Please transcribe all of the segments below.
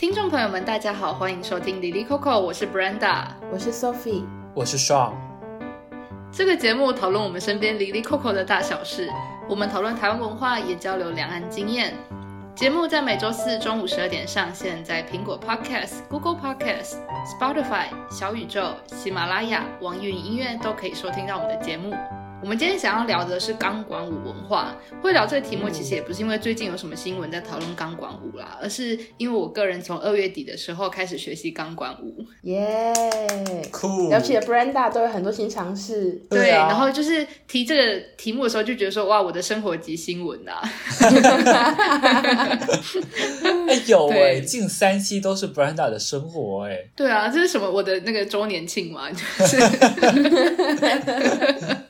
听众朋友们，大家好，欢迎收听哩哩扣扣，我是 Brenda，我是 Sophie，我是 Sean。这个节目讨论我们身边哩哩扣扣的大小事，我们讨论台湾文化，也交流两岸经验。节目在每周四中午十二点上线，在苹果 Podcast、Google Podcast、Spotify、小宇宙、喜马拉雅、网易云音乐都可以收听到我们的节目。我们今天想要聊的是钢管舞文化。会聊这个题目，其实也不是因为最近有什么新闻在讨论钢管舞啦，而是因为我个人从二月底的时候开始学习钢管舞。耶，酷！了解 Brenda 都有很多新尝试。对，然后就是提这个题目的时候，就觉得说哇，我的生活即新闻呐。哎有哎，近三期都是 Brenda 的生活哎。对啊，这是什么？我的那个周年庆嘛，就是。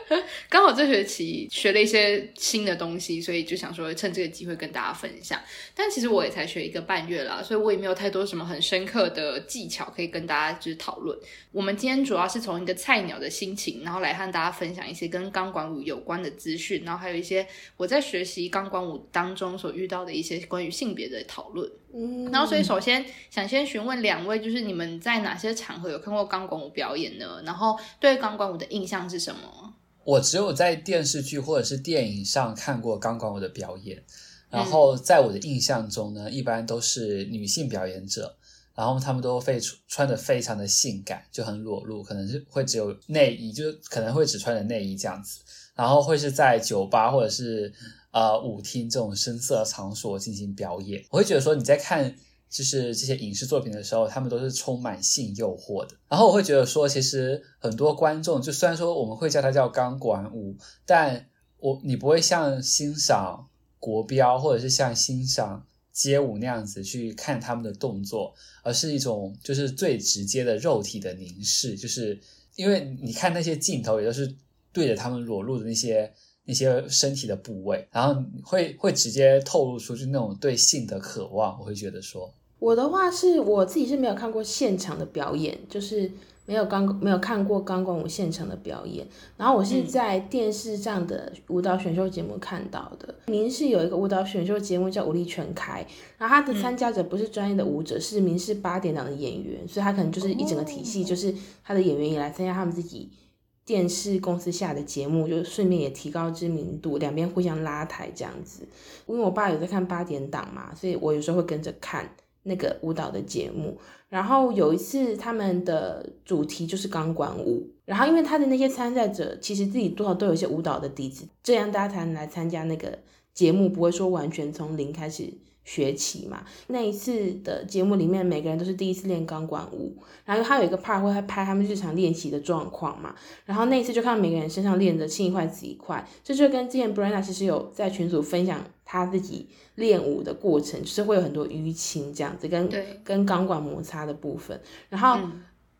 刚好这学期学了一些新的东西，所以就想说趁这个机会跟大家分享。但其实我也才学一个半月啦，所以我也没有太多什么很深刻的技巧可以跟大家就是讨论。我们今天主要是从一个菜鸟的心情，然后来和大家分享一些跟钢管舞有关的资讯，然后还有一些我在学习钢管舞当中所遇到的一些关于性别的讨论。嗯，然后所以首先想先询问两位，就是你们在哪些场合有看过钢管舞表演呢？然后对钢管舞的印象是什么？我只有在电视剧或者是电影上看过钢管舞的表演，然后在我的印象中呢，一般都是女性表演者，然后她们都非穿的非常的性感，就很裸露，可能是会只有内衣，就可能会只穿着内衣这样子，然后会是在酒吧或者是呃舞厅这种声色场所进行表演，我会觉得说你在看。就是这些影视作品的时候，他们都是充满性诱惑的。然后我会觉得说，其实很多观众，就虽然说我们会叫它叫钢管舞，但我你不会像欣赏国标或者是像欣赏街舞那样子去看他们的动作，而是一种就是最直接的肉体的凝视，就是因为你看那些镜头也都是对着他们裸露的那些那些身体的部位，然后会会直接透露出就那种对性的渴望。我会觉得说。我的话是我自己是没有看过现场的表演，就是没有钢没有看过钢管舞现场的表演。然后我是在电视上的舞蹈选秀节目看到的。民视有一个舞蹈选秀节目叫《舞力全开》，然后他的参加者不是专业的舞者，是民视八点档的演员，所以他可能就是一整个体系，就是他的演员也来参加他们自己电视公司下的节目，就顺便也提高知名度，两边互相拉抬这样子。因为我爸有在看八点档嘛，所以我有时候会跟着看。那个舞蹈的节目，然后有一次他们的主题就是钢管舞，然后因为他的那些参赛者其实自己多少都有一些舞蹈的底子，这样大家才能来参加那个节目，不会说完全从零开始。学期嘛，那一次的节目里面，每个人都是第一次练钢管舞，然后他有一个 part 会拍他们日常练习的状况嘛，然后那一次就看到每个人身上练的青一块紫一块，这就跟之前 Brenda 其实有在群组分享他自己练舞的过程，就是会有很多淤青这样子，跟跟钢管摩擦的部分，然后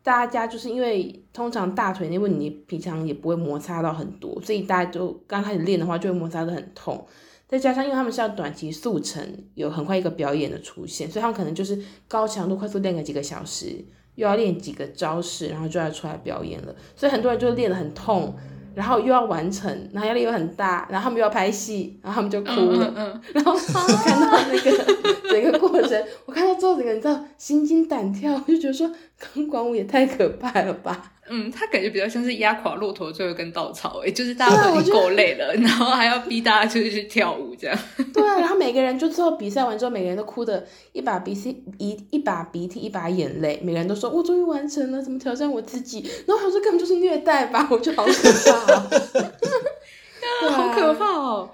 大家就是因为通常大腿那部分你平常也不会摩擦到很多，所以大家就刚开始练的话就会摩擦得很痛。再加上，因为他们是要短期速成，有很快一个表演的出现，所以他们可能就是高强度、快速练个几个小时，又要练几个招式，然后就要出来表演了。所以很多人就练得很痛，然后又要完成，然后压力又很大，然后他们又要拍戏，然后他们就哭了。嗯嗯嗯、然后看到那个整个过程，我看到之后，整个你知道心惊胆跳，我就觉得说钢管舞也太可怕了吧。嗯，他感觉比较像是压垮骆驼最后一根稻草，诶，就是大家都已经够累了，然后还要逼大家就是去跳舞这样。对啊，然后每个人就最后比赛完之后，每个人都哭的一把鼻涕一一把鼻涕一把眼泪，每个人都说我终于完成了，怎么挑战我自己？然后我说根本就是虐待吧，我觉得好可怕 好可怕哦。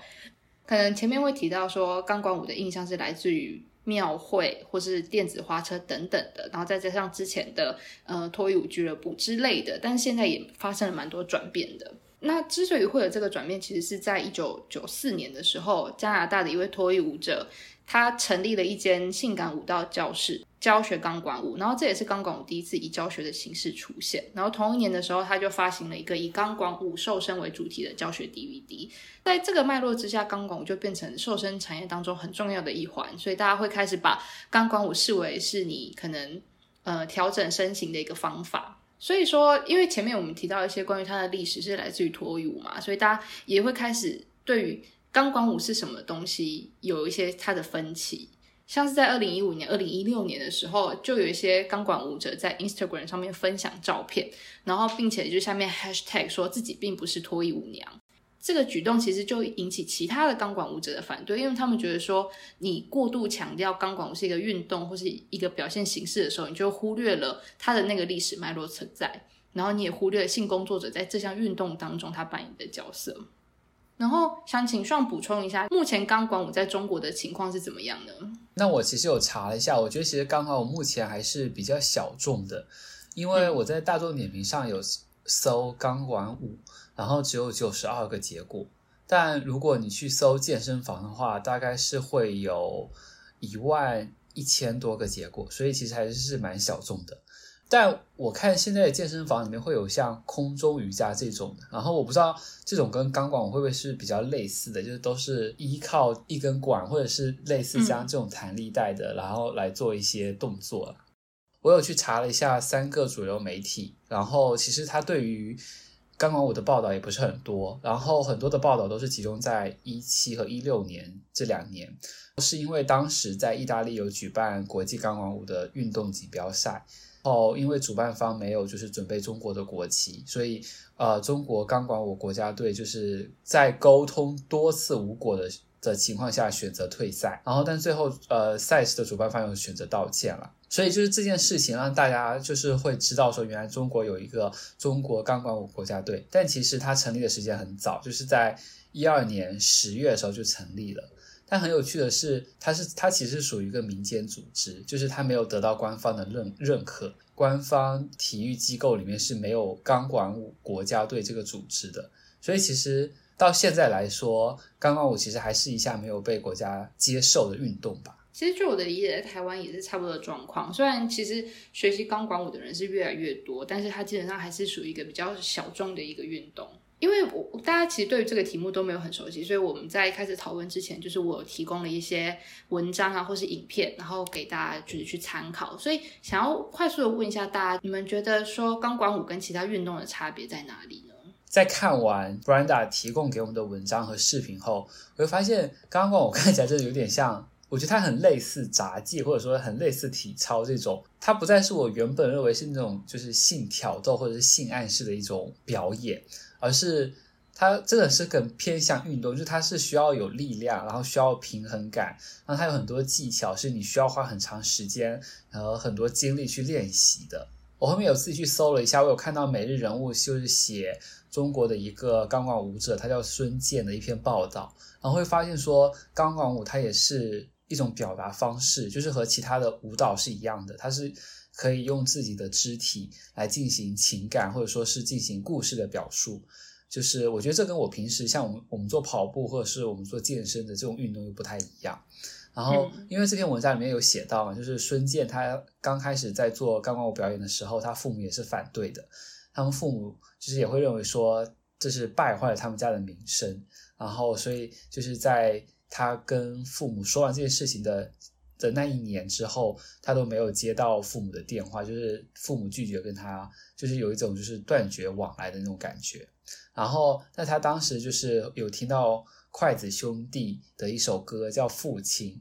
可能前面会提到说钢管舞的印象是来自于。庙会或是电子花车等等的，然后再加上之前的呃脱衣舞俱乐部之类的，但是现在也发生了蛮多转变的。那之所以会有这个转变，其实是在一九九四年的时候，加拿大的一位脱衣舞者，他成立了一间性感舞蹈教室，教学钢管舞。然后这也是钢管舞第一次以教学的形式出现。然后同一年的时候，他就发行了一个以钢管舞瘦身为主题的教学 DVD。在这个脉络之下，钢管舞就变成瘦身产业当中很重要的一环。所以大家会开始把钢管舞视为是你可能呃调整身形的一个方法。所以说，因为前面我们提到一些关于它的历史是来自于脱衣舞嘛，所以大家也会开始对于。钢管舞是什么东西？有一些它的分歧，像是在二零一五年、二零一六年的时候，就有一些钢管舞者在 Instagram 上面分享照片，然后并且就下面 Hashtag 说自己并不是脱衣舞娘。这个举动其实就引起其他的钢管舞者的反对，因为他们觉得说，你过度强调钢管舞是一个运动或是一个表现形式的时候，你就忽略了它的那个历史脉络存在，然后你也忽略了性工作者在这项运动当中他扮演的角色。然后想请 Sean 补充一下，目前钢管舞在中国的情况是怎么样呢？那我其实有查了一下，我觉得其实钢管舞目前还是比较小众的，因为我在大众点评上有搜钢管舞。然后只有九十二个结果，但如果你去搜健身房的话，大概是会有一万一千多个结果，所以其实还是是蛮小众的。但我看现在的健身房里面会有像空中瑜伽这种的，然后我不知道这种跟钢管舞会不会是比较类似的，就是都是依靠一根管或者是类似像这种弹力带的，然后来做一些动作。我有去查了一下三个主流媒体，然后其实它对于钢管舞的报道也不是很多，然后很多的报道都是集中在一七和一六年这两年，是因为当时在意大利有举办国际钢管舞的运动锦标赛，然后因为主办方没有就是准备中国的国旗，所以呃中国钢管舞国家队就是在沟通多次无果的的情况下选择退赛，然后但最后呃赛事的主办方又选择道歉了。所以就是这件事情让大家就是会知道说，原来中国有一个中国钢管舞国家队，但其实它成立的时间很早，就是在一二年十月的时候就成立了。但很有趣的是，它是它其实属于一个民间组织，就是它没有得到官方的认认可，官方体育机构里面是没有钢管舞国家队这个组织的。所以其实到现在来说，钢管舞其实还是一项没有被国家接受的运动吧。其实，据我的理解，在台湾也是差不多的状况。虽然其实学习钢管舞的人是越来越多，但是它基本上还是属于一个比较小众的一个运动。因为我大家其实对于这个题目都没有很熟悉，所以我们在开始讨论之前，就是我提供了一些文章啊，或是影片，然后给大家就是去参考。所以想要快速的问一下大家，你们觉得说钢管舞跟其他运动的差别在哪里呢？在看完 Brenda 提供给我们的文章和视频后，我会发现钢管舞 看起来真的有点像。我觉得它很类似杂技，或者说很类似体操这种，它不再是我原本认为是那种就是性挑逗或者是性暗示的一种表演，而是它真的是更偏向运动，就是它是需要有力量，然后需要平衡感，然后它有很多技巧是你需要花很长时间和很多精力去练习的。我后面有自己去搜了一下，我有看到每日人物就是写中国的一个钢管舞者，他叫孙健的一篇报道，然后会发现说钢管舞它也是。一种表达方式，就是和其他的舞蹈是一样的，它是可以用自己的肢体来进行情感，或者说是进行故事的表述。就是我觉得这跟我平时像我们我们做跑步或者是我们做健身的这种运动又不太一样。然后，因为这篇文章里面有写到嘛，就是孙健他刚开始在做钢管舞表演的时候，他父母也是反对的，他们父母就是也会认为说这是败坏了他们家的名声，然后所以就是在。他跟父母说完这件事情的的那一年之后，他都没有接到父母的电话，就是父母拒绝跟他，就是有一种就是断绝往来的那种感觉。然后，那他当时就是有听到筷子兄弟的一首歌叫《父亲》，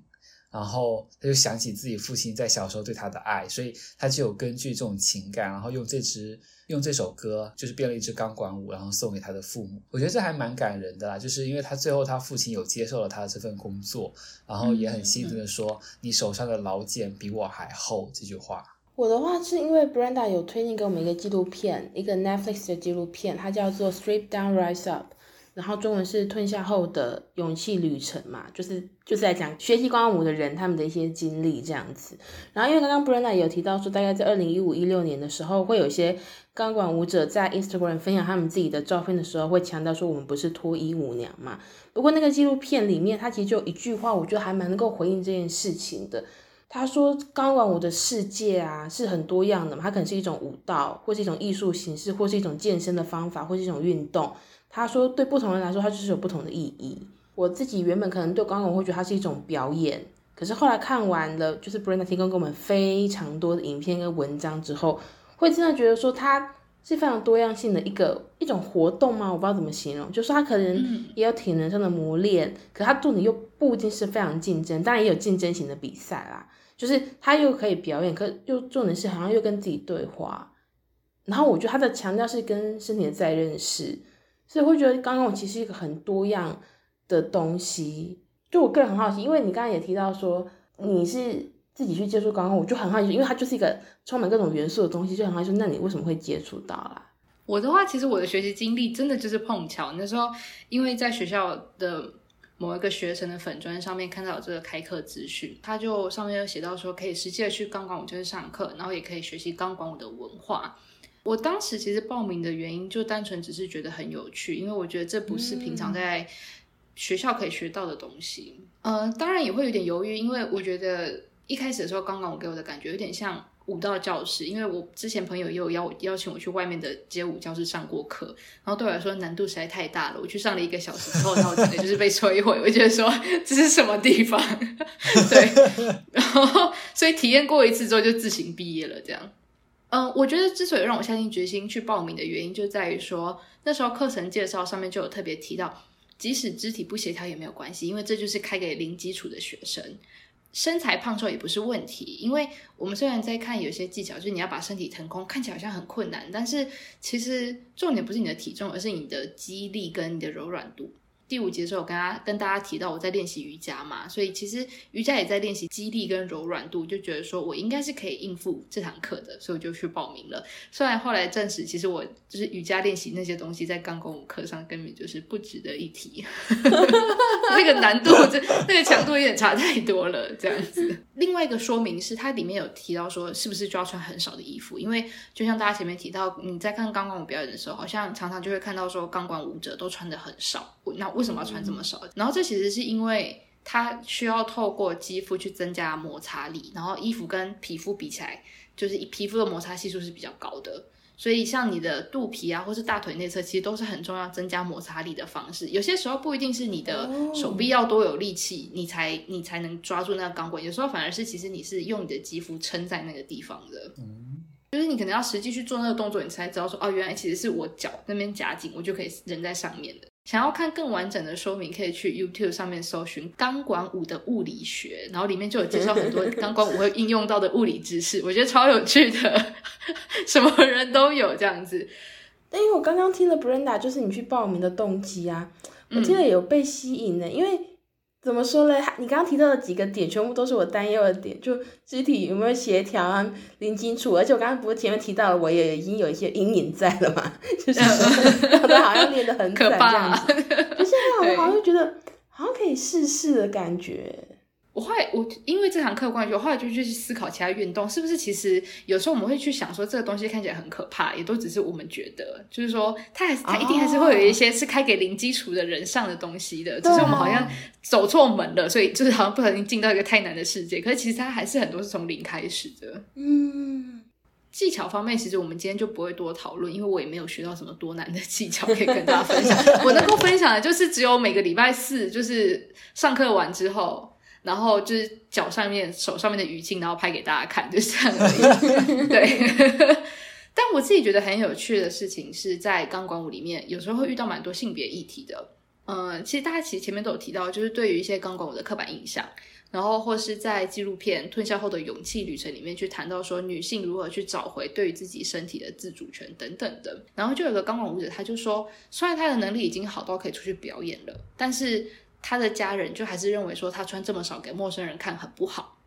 然后他就想起自己父亲在小时候对他的爱，所以他就有根据这种情感，然后用这支。用这首歌就是编了一支钢管舞，然后送给他的父母。我觉得这还蛮感人的啦，就是因为他最后他父亲有接受了他的这份工作，然后也很兴奋的说：“嗯、你手上的老茧比我还厚。”这句话。我的话是因为 Brenda 有推荐给我们一个纪录片，一个 Netflix 的纪录片，它叫做《Strip Down Rise Up》。然后中文是吞下后的勇气旅程嘛，就是就是在讲学习钢管舞的人他们的一些经历这样子。然后因为刚刚 Brenda 也有提到说，大概在二零一五一六年的时候，会有一些钢管舞者在 Instagram 分享他们自己的照片的时候，会强调说我们不是脱衣舞娘嘛。不过那个纪录片里面，他其实就一句话，我觉得还蛮能够回应这件事情的。他说钢管舞的世界啊是很多样的嘛，它可能是一种舞蹈，或是一种艺术形式，或是一种健身的方法，或是一种运动。他说：“对不同人来说，它就是有不同的意义。我自己原本可能对钢管舞会觉得它是一种表演，可是后来看完了，就是 Brenda 提供给我们非常多的影片跟文章之后，会真的觉得说它是非常多样性的一个一种活动吗？我不知道怎么形容，就是它可能也有体能上的磨练，嗯、可它重点又不一定是非常竞争，当然也有竞争型的比赛啦。就是它又可以表演，可又重点是好像又跟自己对话。然后我觉得它的强调是跟身体的再认识，所以会觉得刚刚我其实是一个很多样的东西。就我个人很好奇，因为你刚刚也提到说你是。自己去接触刚刚，我就很好奇，因为它就是一个充满各种元素的东西，就很好奇，那你为什么会接触到啦？我的话，其实我的学习经历真的就是碰巧，那时候因为在学校的某一个学生的粉专上面看到这个开课资讯，他就上面有写到说可以实际的去钢管舞教室上课，然后也可以学习钢管舞的文化。我当时其实报名的原因就单纯只是觉得很有趣，因为我觉得这不是平常在学校可以学到的东西。嗯、呃，当然也会有点犹豫，因为我觉得。一开始的时候，刚刚我给我的感觉有点像舞蹈教室，因为我之前朋友也有邀邀请我去外面的街舞教室上过课，然后对我来说难度实在太大了。我去上了一个小时之后，然后整个就是被摧毁。我觉得说这是什么地方？对，然后所以体验过一次之后就自行毕业了。这样，嗯，我觉得之所以让我下定决心去报名的原因，就在于说那时候课程介绍上面就有特别提到，即使肢体不协调也没有关系，因为这就是开给零基础的学生。身材胖瘦也不是问题，因为我们虽然在看有些技巧，就是你要把身体腾空，看起来好像很困难，但是其实重点不是你的体重，而是你的肌力跟你的柔软度。第五节的时候，我跟他跟大家提到我在练习瑜伽嘛，所以其实瑜伽也在练习肌力跟柔软度，就觉得说我应该是可以应付这堂课的，所以我就去报名了。虽然后来证实，其实我就是瑜伽练习那些东西，在钢管舞课上根本就是不值得一提，那个难度这那个强度有点差太多了，这样子。另外一个说明是，它里面有提到说，是不是就要穿很少的衣服？因为就像大家前面提到，你在看钢管舞表演的时候，好像常常就会看到说，钢管舞者都穿的很少，那。为什么要穿这么少？然后这其实是因为它需要透过肌肤去增加摩擦力，然后衣服跟皮肤比起来，就是皮肤的摩擦系数是比较高的。所以像你的肚皮啊，或是大腿内侧，其实都是很重要增加摩擦力的方式。有些时候不一定是你的手臂要多有力气，你才你才能抓住那个钢管。有时候反而是其实你是用你的肌肤撑在那个地方的。就是你可能要实际去做那个动作，你才知道说哦，原来其实是我脚那边夹紧，我就可以人在上面的。想要看更完整的说明，可以去 YouTube 上面搜寻钢管舞的物理学，然后里面就有介绍很多 钢管舞会应用到的物理知识，我觉得超有趣的，什么人都有这样子。但因为我刚刚听了 Brenda，就是你去报名的动机啊，我记得有被吸引的，嗯、因为。怎么说嘞？你刚刚提到的几个点，全部都是我担忧的点，就肢体有没有协调啊，零基础。而且我刚刚不是前面提到了，我也已经有一些阴影在了嘛，就是 好像练得很惨这样子。就现在我好像觉得好像可以试试的感觉。我后来，我因为这堂课关系，我后来就去思考其他运动是不是其实有时候我们会去想说这个东西看起来很可怕，也都只是我们觉得，就是说它还是它一定还是会有一些是开给零基础的人上的东西的，只是我们好像走错门了，所以就是好像不小心进到一个太难的世界。可是其实它还是很多是从零开始的。嗯，技巧方面其实我们今天就不会多讨论，因为我也没有学到什么多难的技巧可以跟大家分享。我能够分享的就是只有每个礼拜四就是上课完之后。然后就是脚上面、手上面的淤青，然后拍给大家看，就是这样而已。对。但我自己觉得很有趣的事情是在钢管舞里面，有时候会遇到蛮多性别议题的。嗯，其实大家其实前面都有提到，就是对于一些钢管舞的刻板印象，然后或是在纪录片《吞下后的勇气旅程》里面去谈到说女性如何去找回对于自己身体的自主权等等的。然后就有个钢管舞者，他就说，虽然他的能力已经好到可以出去表演了，但是。他的家人就还是认为说他穿这么少给陌生人看很不好，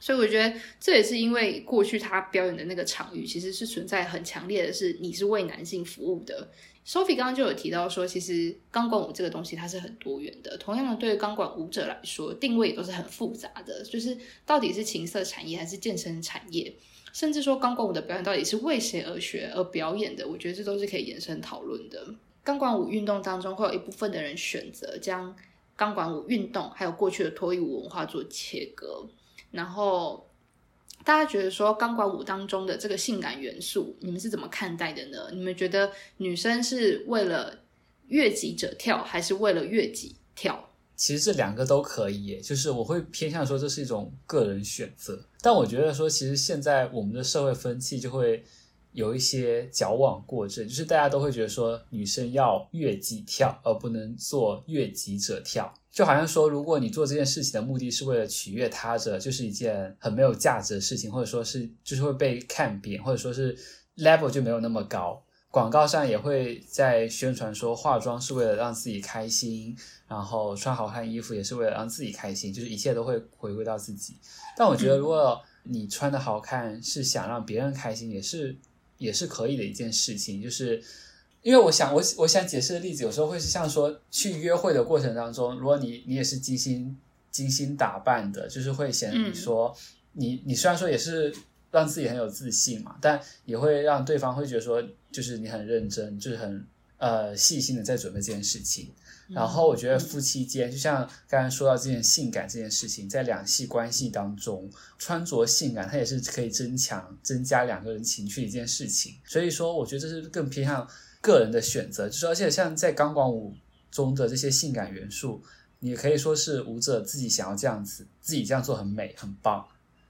所以我觉得这也是因为过去他表演的那个场域其实是存在很强烈的是你是为男性服务的。Sophie 刚刚就有提到说，其实钢管舞这个东西它是很多元的，同样的对于钢管舞者来说定位也都是很复杂的，就是到底是情色产业还是健身产业，甚至说钢管舞的表演到底是为谁而学而表演的，我觉得这都是可以延伸讨论的。钢管舞运动当中会有一部分的人选择将钢管舞运动还有过去的脱衣舞文化做切割，然后大家觉得说钢管舞当中的这个性感元素，你们是怎么看待的呢？你们觉得女生是为了悦己者跳，还是为了悦己跳？其实这两个都可以，就是我会偏向说这是一种个人选择，但我觉得说其实现在我们的社会风气就会有一些矫枉过正，就是大家都会觉得说女生要悦己跳，而不能做悦己者跳。就好像说，如果你做这件事情的目的是为了取悦他者，就是一件很没有价值的事情，或者说是就是会被看扁，或者说是 level 就没有那么高。广告上也会在宣传说，化妆是为了让自己开心，然后穿好看衣服也是为了让自己开心，就是一切都会回归到自己。但我觉得，如果你穿的好看是想让别人开心，也是也是可以的一件事情，就是。因为我想，我我想解释的例子，有时候会是像说去约会的过程当中，如果你你也是精心精心打扮的，就是会显得你说，嗯、你你虽然说也是让自己很有自信嘛，但也会让对方会觉得说，就是你很认真，就是很呃细心的在准备这件事情。然后我觉得夫妻间，就像刚才说到这件性感这件事情，在两性关系当中，穿着性感它也是可以增强增加两个人情趣的一件事情。所以说，我觉得这是更偏向。个人的选择，就是而且像在钢管舞中的这些性感元素，你也可以说是舞者自己想要这样子，自己这样做很美、很棒、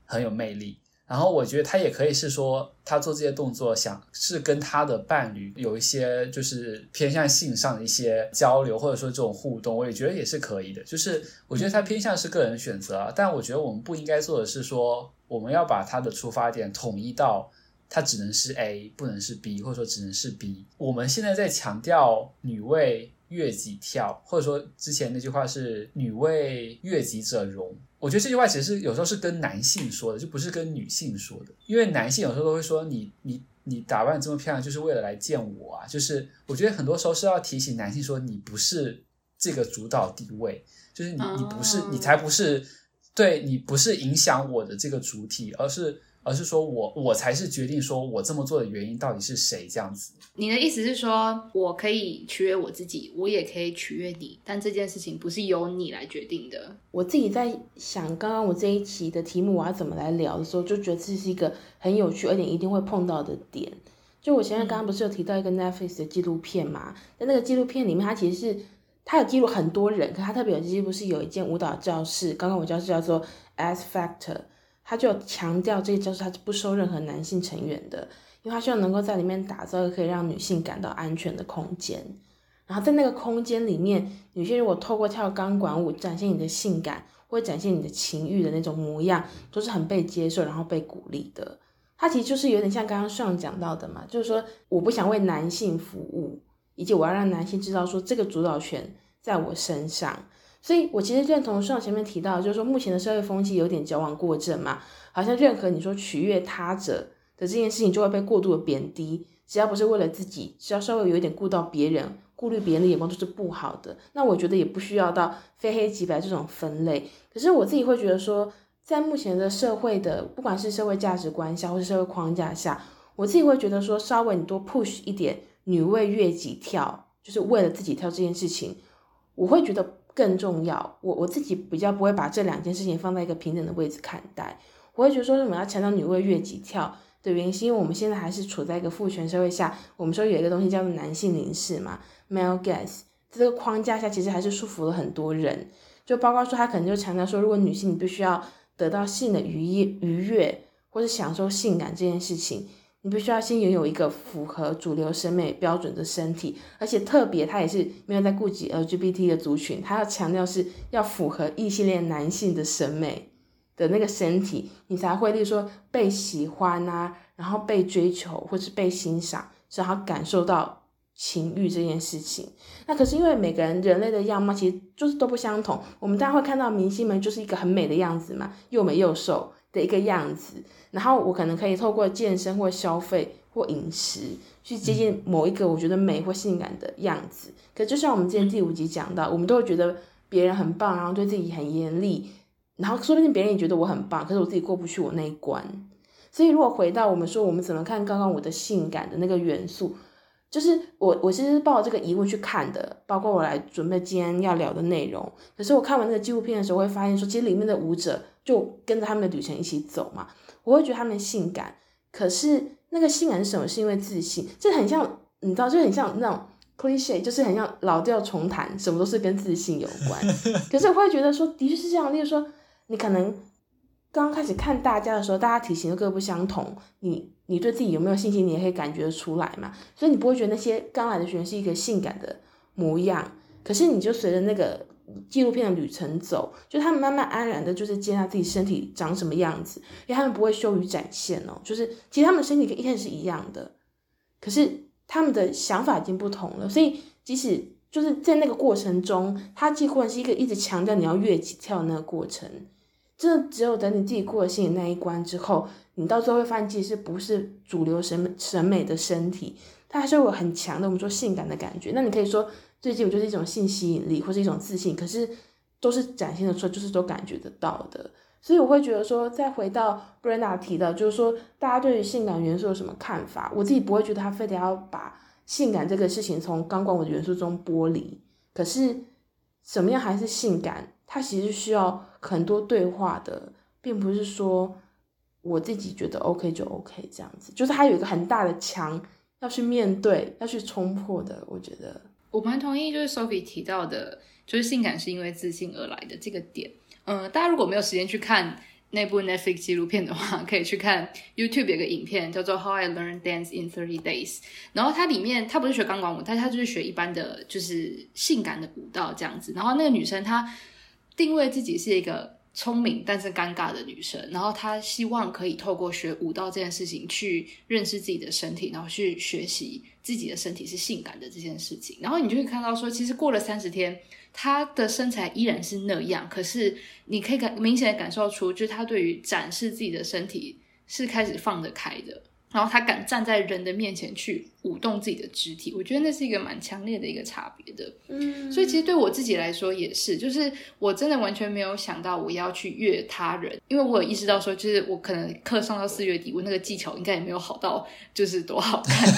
很有魅力。然后我觉得他也可以是说，他做这些动作想是跟他的伴侣有一些就是偏向性上的一些交流，或者说这种互动，我也觉得也是可以的。就是我觉得他偏向是个人选择，但我觉得我们不应该做的是说，我们要把他的出发点统一到。他只能是 A，不能是 B，或者说只能是 B。我们现在在强调女为悦己跳，或者说之前那句话是女为悦己者容。我觉得这句话其实是有时候是跟男性说的，就不是跟女性说的。因为男性有时候都会说你你你打扮这么漂亮，就是为了来见我啊。就是我觉得很多时候是要提醒男性说，你不是这个主导地位，就是你你不是你才不是，对，你不是影响我的这个主体，而是。而是说我我才是决定说我这么做的原因到底是谁这样子？你的意思是说我可以取悦我自己，我也可以取悦你，但这件事情不是由你来决定的。我自己在想，刚刚我这一期的题目我要怎么来聊的时候，就觉得这是一个很有趣而且一定会碰到的点。就我前面刚刚不是有提到一个 Netflix 的纪录片嘛？在那个纪录片里面，它其实是它有记录很多人，可它特别有记录是有一间舞蹈教室，刚刚我教室叫做 As Factor。他就强调这个教室他是不收任何男性成员的，因为他希望能够在里面打造一个可以让女性感到安全的空间。然后在那个空间里面，女性如果透过跳钢管舞展现你的性感或展现你的情欲的那种模样，都是很被接受然后被鼓励的。他其实就是有点像刚刚上讲到的嘛，就是说我不想为男性服务，以及我要让男性知道说这个主导权在我身上。所以，我其实认同上前面提到，就是说目前的社会风气有点矫枉过正嘛，好像任何你说取悦他者的这件事情就会被过度的贬低，只要不是为了自己，只要稍微有一点顾到别人、顾虑别人的眼光都是不好的。那我觉得也不需要到非黑即白这种分类。可是我自己会觉得说，在目前的社会的不管是社会价值观下，或是社会框架下，我自己会觉得说，稍微你多 push 一点女为悦己跳，就是为了自己跳这件事情，我会觉得。更重要，我我自己比较不会把这两件事情放在一个平等的位置看待。我会觉得说，什么要强调女为悦己跳的原因，是因为我们现在还是处在一个父权社会下。我们说有一个东西叫做男性凝视嘛，male gaze，这个框架下其实还是束缚了很多人。就包括说，他可能就强调说，如果女性你必须要得到性的愉悦愉悦，或是享受性感这件事情。你必须要先拥有一个符合主流审美标准的身体，而且特别他也是没有在顾及 LGBT 的族群，他要强调是要符合异性恋男性的审美的那个身体，你才会例如说被喜欢啊，然后被追求或是被欣赏，然后感受到情欲这件事情。那可是因为每个人人类的样貌其实就是都不相同，我们当然会看到明星们就是一个很美的样子嘛，又美又瘦。的一个样子，然后我可能可以透过健身或消费或饮食去接近某一个我觉得美或性感的样子。可就像我们之前第五集讲到，我们都会觉得别人很棒，然后对自己很严厉，然后说不定别人也觉得我很棒，可是我自己过不去我那一关。所以如果回到我们说我们怎么看刚刚我的性感的那个元素，就是我我其实是抱着这个疑问去看的，包括我来准备今天要聊的内容。可是我看完那个纪录片的时候，会发现说，其实里面的舞者。就跟着他们的旅程一起走嘛，我会觉得他们性感，可是那个性感是什么？是因为自信，这很像，你知道，就很像那种 cliche，就是很像老调重弹，什么都是跟自信有关。可是我会觉得说，的确是这样。例如说，你可能刚开始看大家的时候，大家体型都各不相同，你你对自己有没有信心，你也可以感觉得出来嘛。所以你不会觉得那些刚来的学员是一个性感的模样，可是你就随着那个纪录片的旅程走，就他们慢慢安然的，就是接纳自己身体长什么样子，因为他们不会羞于展现哦。就是其实他们身体跟一开始是一样的，可是他们的想法已经不同了。所以即使就是在那个过程中，他几乎是一个一直强调你要越级跳那个过程。这只有等你自己过了心里那一关之后，你到最后会发现，其实不是主流审美审美的身体，它还是有很强的我们说性感的感觉。那你可以说，最近我就是一种性吸引力，或是一种自信，可是都是展现的出来，就是都感觉得到的。所以我会觉得说，再回到 Brenda 提的，就是说大家对于性感元素有什么看法？我自己不会觉得他非得要把性感这个事情从钢管舞的元素中剥离。可是怎么样还是性感？它其实需要很多对话的，并不是说我自己觉得 OK 就 OK 这样子，就是它有一个很大的墙要去面对，要去冲破的。我觉得我蛮同意，就是 Sophie 提到的，就是性感是因为自信而来的这个点。嗯，大家如果没有时间去看那部 Netflix 纪录片的话，可以去看 YouTube 有个影片叫做 How I Learned Dance in Thirty Days，然后它里面它不是学钢管舞，但是它就是学一般的就是性感的舞蹈这样子，然后那个女生她。定位自己是一个聪明但是尴尬的女生，然后她希望可以透过学舞蹈这件事情去认识自己的身体，然后去学习自己的身体是性感的这件事情。然后你就会看到说，其实过了三十天，她的身材依然是那样，可是你可以感明显的感受出，就是她对于展示自己的身体是开始放得开的。然后他敢站在人的面前去舞动自己的肢体，我觉得那是一个蛮强烈的一个差别的。嗯，所以其实对我自己来说也是，就是我真的完全没有想到我要去越他人，因为我有意识到说，就是我可能课上到四月底，我那个技巧应该也没有好到就是多好看。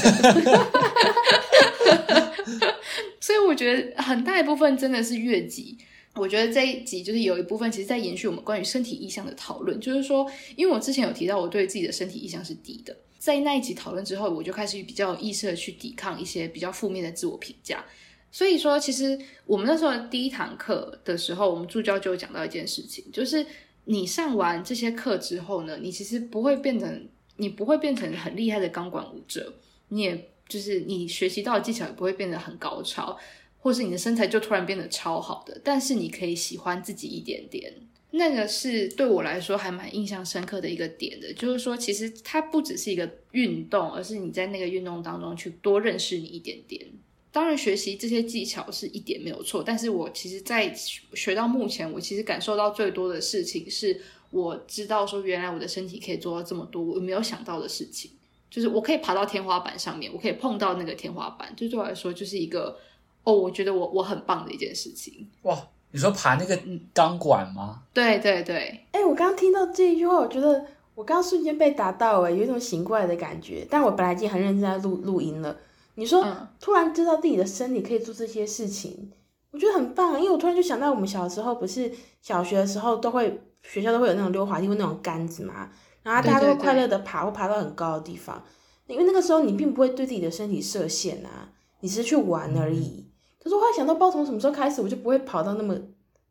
所以我觉得很大一部分真的是越级。我觉得这一集就是有一部分其实在延续我们关于身体意向的讨论，就是说，因为我之前有提到我对自己的身体意向是低的。在那一集讨论之后，我就开始比较有意识的去抵抗一些比较负面的自我评价。所以说，其实我们那时候第一堂课的时候，我们助教就讲到一件事情，就是你上完这些课之后呢，你其实不会变成，你不会变成很厉害的钢管舞者，你也就是你学习到的技巧也不会变得很高超，或是你的身材就突然变得超好的，但是你可以喜欢自己一点点。那个是对我来说还蛮印象深刻的一个点的，就是说，其实它不只是一个运动，而是你在那个运动当中去多认识你一点点。当然，学习这些技巧是一点没有错，但是我其实，在学到目前，我其实感受到最多的事情是，我知道说，原来我的身体可以做到这么多我没有想到的事情，就是我可以爬到天花板上面，我可以碰到那个天花板，就对我来说，就是一个哦，我觉得我我很棒的一件事情。哇！你说爬那个钢管吗？对对对。哎、欸，我刚刚听到这一句话，我觉得我刚刚瞬间被打到，哎，有一种醒过来的感觉。但我本来已经很认真在录录音了。你说、嗯、突然知道自己的身体可以做这些事情，我觉得很棒。因为我突然就想到，我们小时候不是小学的时候都会学校都会有那种溜滑梯或那种杆子嘛，然后大家都会快乐的爬，或爬到很高的地方。因为那个时候你并不会对自己的身体设限啊，你是去玩而已。嗯可是我还想到，不知道从什么时候开始，我就不会跑到那么，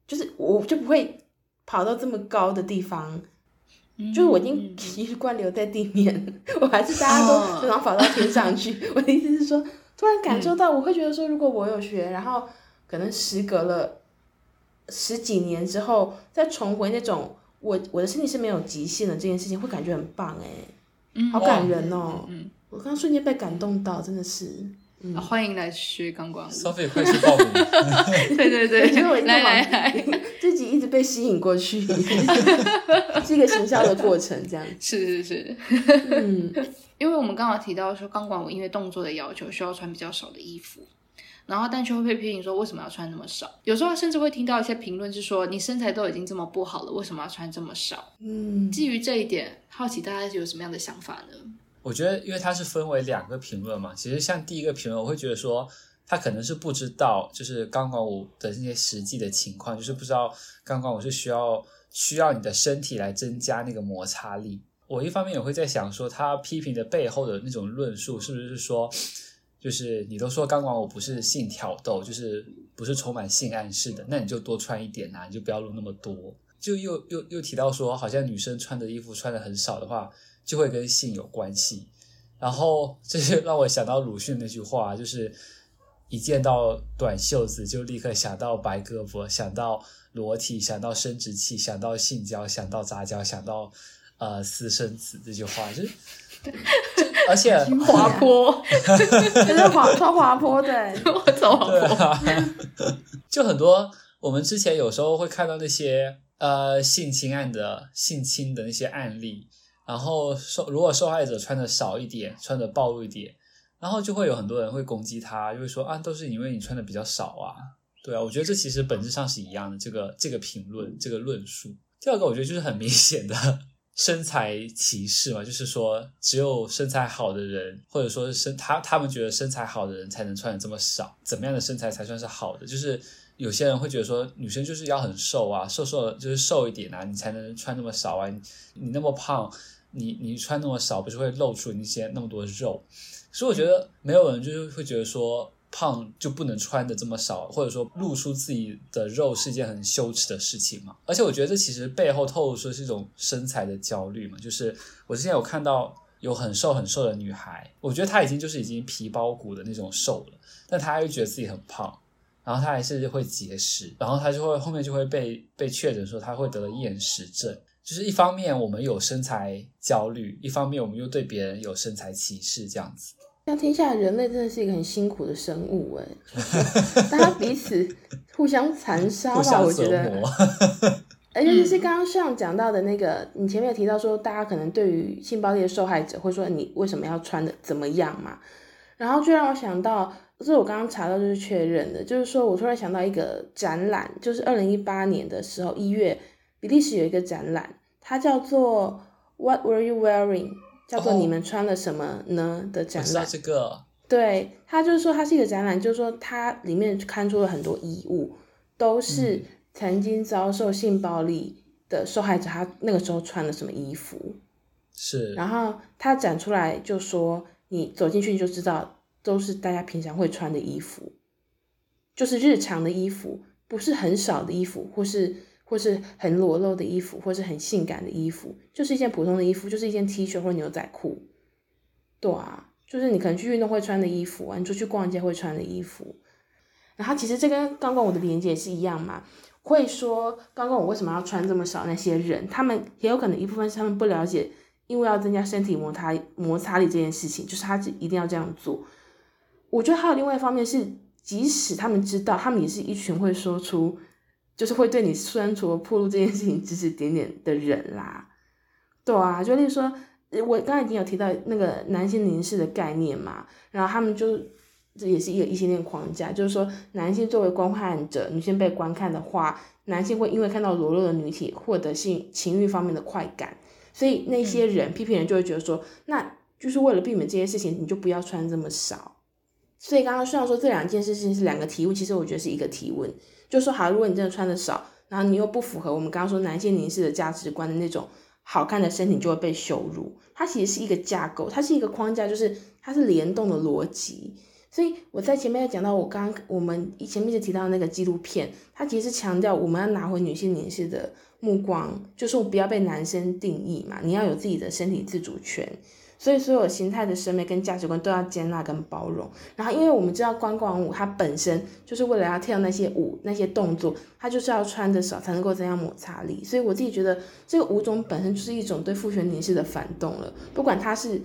就是我就不会跑到这么高的地方，嗯、就是我已经习惯留在地面，我还是大家都经常跑到天上去。哦、我的意思是说，突然感受到，我会觉得说，如果我有学，然后可能时隔了十几年之后，再重回那种我我的身体是没有极限的这件事情，会感觉很棒哎、嗯，好感人哦，嗯、我刚刚瞬间被感动到，真的是。欢迎来学钢管舞。Sophie 快去报名。对 对对，因为我来来来，自己 一直被吸引过去，是一个行销的过程，这样。是是是。嗯，因为我们刚刚提到说，钢管舞因为动作的要求，需要穿比较少的衣服，然后但却会被批评说，为什么要穿那么少？有时候甚至会听到一些评论，是说你身材都已经这么不好了，为什么要穿这么少？嗯，基于这一点，好奇大家有什么样的想法呢？我觉得，因为它是分为两个评论嘛，其实像第一个评论，我会觉得说，他可能是不知道，就是钢管舞的那些实际的情况，就是不知道钢管舞是需要需要你的身体来增加那个摩擦力。我一方面也会在想说，他批评的背后的那种论述，是不是说，就是你都说钢管舞不是性挑逗，就是不是充满性暗示的，那你就多穿一点啊，你就不要露那么多。就又又又提到说，好像女生穿的衣服穿的很少的话，就会跟性有关系。然后这就让我想到鲁迅那句话，就是一见到短袖子就立刻想到白胳膊，想到裸体，想到生殖器，想到性交，想到杂交，想到呃私生子。这句话就是，而且 滑坡，就是滑超滑坡的，我走滑坡。啊、就很多我们之前有时候会看到那些呃性侵案的性侵的那些案例。然后受如果受害者穿的少一点，穿的暴露一点，然后就会有很多人会攻击他，就会说啊，都是因为你穿的比较少啊。对啊，我觉得这其实本质上是一样的，这个这个评论，这个论述。第二个，我觉得就是很明显的 身材歧视嘛，就是说只有身材好的人，或者说是身他他们觉得身材好的人才能穿的这么少，怎么样的身材才算是好的？就是有些人会觉得说女生就是要很瘦啊，瘦瘦的就是瘦一点啊，你才能穿那么少啊，你，你那么胖。你你穿那么少，不是会露出那些那么多肉？所以我觉得没有人就是会觉得说胖就不能穿的这么少，或者说露出自己的肉是一件很羞耻的事情嘛。而且我觉得这其实背后透露出是一种身材的焦虑嘛。就是我之前有看到有很瘦很瘦的女孩，我觉得她已经就是已经皮包骨的那种瘦了，但她又觉得自己很胖，然后她还是会节食，然后她就会后面就会被被确诊说她会得了厌食症。就是一方面我们有身材焦虑，一方面我们又对别人有身材歧视，这样子。那天下人类真的是一个很辛苦的生物哎，大家彼此互相残杀吧，我觉得。而且就是刚刚上讲到的那个，你前面有提到说，大家可能对于性暴力的受害者会说你为什么要穿的怎么样嘛？然后就让我想到，这是我刚刚查到就是确认的，就是说我突然想到一个展览，就是二零一八年的时候一月。比利时有一个展览，它叫做 What Were You Wearing？叫做你们穿了什么呢的展览。知道这个。对，它就是说它是一个展览，就是说它里面看出了很多衣物，都是曾经遭受性暴力的受害者，他那个时候穿了什么衣服。是。然后他展出来就说，你走进去你就知道，都是大家平常会穿的衣服，就是日常的衣服，不是很少的衣服，或是。或是很裸露的衣服，或是很性感的衣服，就是一件普通的衣服，就是一件 T 恤或牛仔裤，对啊，就是你可能去运动会穿的衣服啊，你出去逛街会穿的衣服。然后其实这跟刚刚我的连接是一样嘛，会说刚刚我为什么要穿这么少？那些人他们也有可能一部分是他们不了解，因为要增加身体摩擦摩擦力这件事情，就是他一定要这样做。我觉得还有另外一方面是，即使他们知道，他们也是一群会说出。就是会对你穿着暴露这件事情指指点点的人啦，对啊，就例如说，我刚才已经有提到那个男性凝视的概念嘛，然后他们就这也是一个异性恋框架，就是说男性作为观看者，女性被观看的话，男性会因为看到裸露的女体获得性情欲方面的快感，所以那些人批评人就会觉得说，那就是为了避免这些事情，你就不要穿这么少。所以刚刚虽然说这两件事情是两个提问，其实我觉得是一个提问。就说好，如果你真的穿的少，然后你又不符合我们刚刚说男性凝视的价值观的那种好看的身体，就会被羞辱。它其实是一个架构，它是一个框架，就是它是联动的逻辑。所以我在前面讲到，我刚刚我们前面一直提到那个纪录片，它其实是强调我们要拿回女性凝视的目光，就是不要被男生定义嘛，你要有自己的身体自主权。所以，所有形态的审美跟价值观都要接纳跟包容。然后，因为我们知道钢管舞它本身就是为了要跳那些舞、那些动作，它就是要穿的少才能够增加摩擦力。所以，我自己觉得这个舞种本身就是一种对父权凝视的反动了。不管它是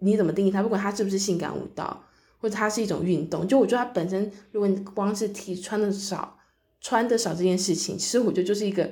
你怎么定义它，不管它是不是性感舞蹈，或者它是一种运动，就我觉得它本身，如果你光是提穿的少、穿的少这件事情，其实我觉得就是一个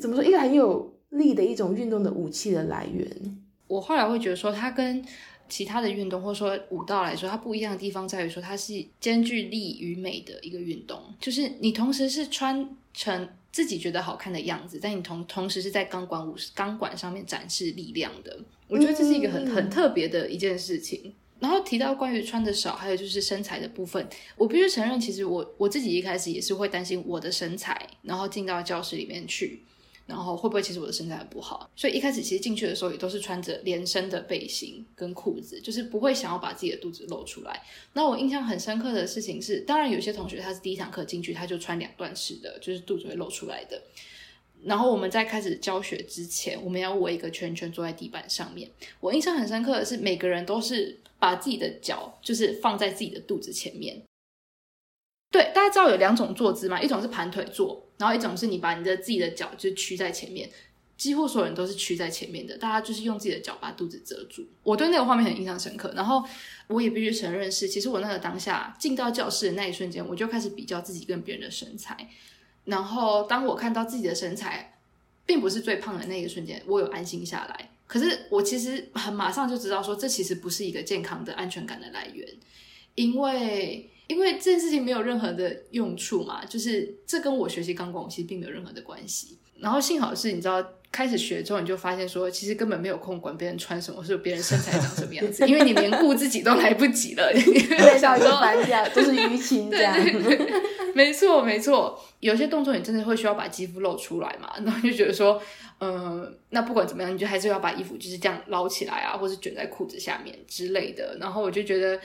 怎么说，一个很有力的一种运动的武器的来源。我后来会觉得说，它跟其他的运动或者说舞蹈来说，它不一样的地方在于说，它是兼具力与美的一个运动。就是你同时是穿成自己觉得好看的样子，但你同同时是在钢管舞钢管上面展示力量的。我觉得这是一个很很特别的一件事情。然后提到关于穿的少，还有就是身材的部分，我必须承认，其实我我自己一开始也是会担心我的身材，然后进到教室里面去。然后会不会其实我的身材很不好？所以一开始其实进去的时候也都是穿着连身的背心跟裤子，就是不会想要把自己的肚子露出来。那我印象很深刻的事情是，当然有些同学他是第一堂课进去他就穿两段式的，就是肚子会露出来的。然后我们在开始教学之前，我们要围一个圈圈坐在地板上面。我印象很深刻的是，每个人都是把自己的脚就是放在自己的肚子前面。对，大家知道有两种坐姿吗？一种是盘腿坐，然后一种是你把你的自己的脚就屈在前面。几乎所有人都是屈在前面的，大家就是用自己的脚把肚子遮住。我对那个画面很印象深刻。然后我也必须承认是，其实我那个当下进到教室的那一瞬间，我就开始比较自己跟别人的身材。然后当我看到自己的身材并不是最胖的那一瞬间，我有安心下来。可是我其实很马上就知道说，这其实不是一个健康的安全感的来源，因为因为这件事情没有任何的用处嘛，就是这跟我学习钢管舞其实并没有任何的关系。然后幸好是你知道。开始学之后，你就发现说，其实根本没有空管别人穿什么，是别人身材长什么样子，因为你连顾自己都来不及了。对，到一个翻掉，都是淤青这样。没错没错，有些动作你真的会需要把肌肤露出来嘛，然后就觉得说，嗯、呃，那不管怎么样，你就还是要把衣服就是这样捞起来啊，或是卷在裤子下面之类的。然后我就觉得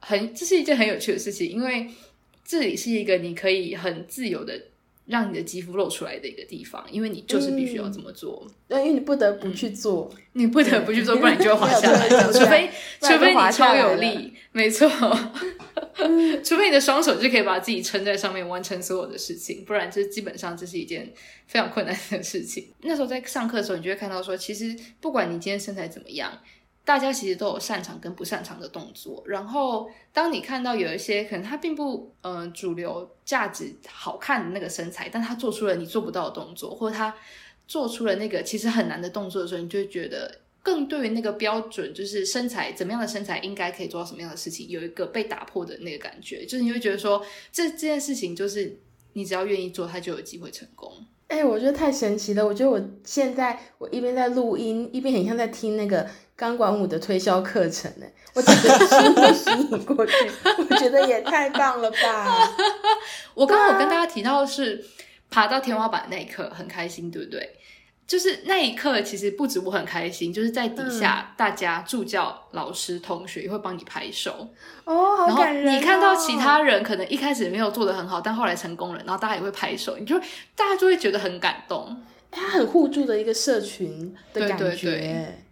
很，这是一件很有趣的事情，因为这里是一个你可以很自由的。让你的肌肤露出来的一个地方，因为你就是必须要这么做。对、嗯，因为你不得不去做，嗯、你不得不去做，不然你就会滑下来。除非除非你超有力，没错。除非你的双手就可以把自己撑在上面，完成所有的事情，不然就基本上这是一件非常困难的事情。那时候在上课的时候，你就会看到说，其实不管你今天身材怎么样。大家其实都有擅长跟不擅长的动作，然后当你看到有一些可能他并不嗯、主流价值好看的那个身材，但他做出了你做不到的动作，或者他做出了那个其实很难的动作的时候，你就会觉得更对于那个标准，就是身材怎么样的身材应该可以做到什么样的事情，有一个被打破的那个感觉，就是你会觉得说这这件事情就是你只要愿意做，他就有机会成功。哎、我觉得太神奇了！我觉得我现在我一边在录音，一边很像在听那个。钢管舞的推销课程呢，我整个心都吸引过去，我觉得也太棒了吧！我刚刚有跟大家提到的是爬到天花板那一刻很开心，对不对？就是那一刻，其实不止我很开心，就是在底下大家助教、老师、同学也会帮你拍手哦，好感人哦！然后你看到其他人可能一开始没有做的很好，但后来成功了，然后大家也会拍手，你就大家就会觉得很感动。他很互助的一个社群的感觉。对对对。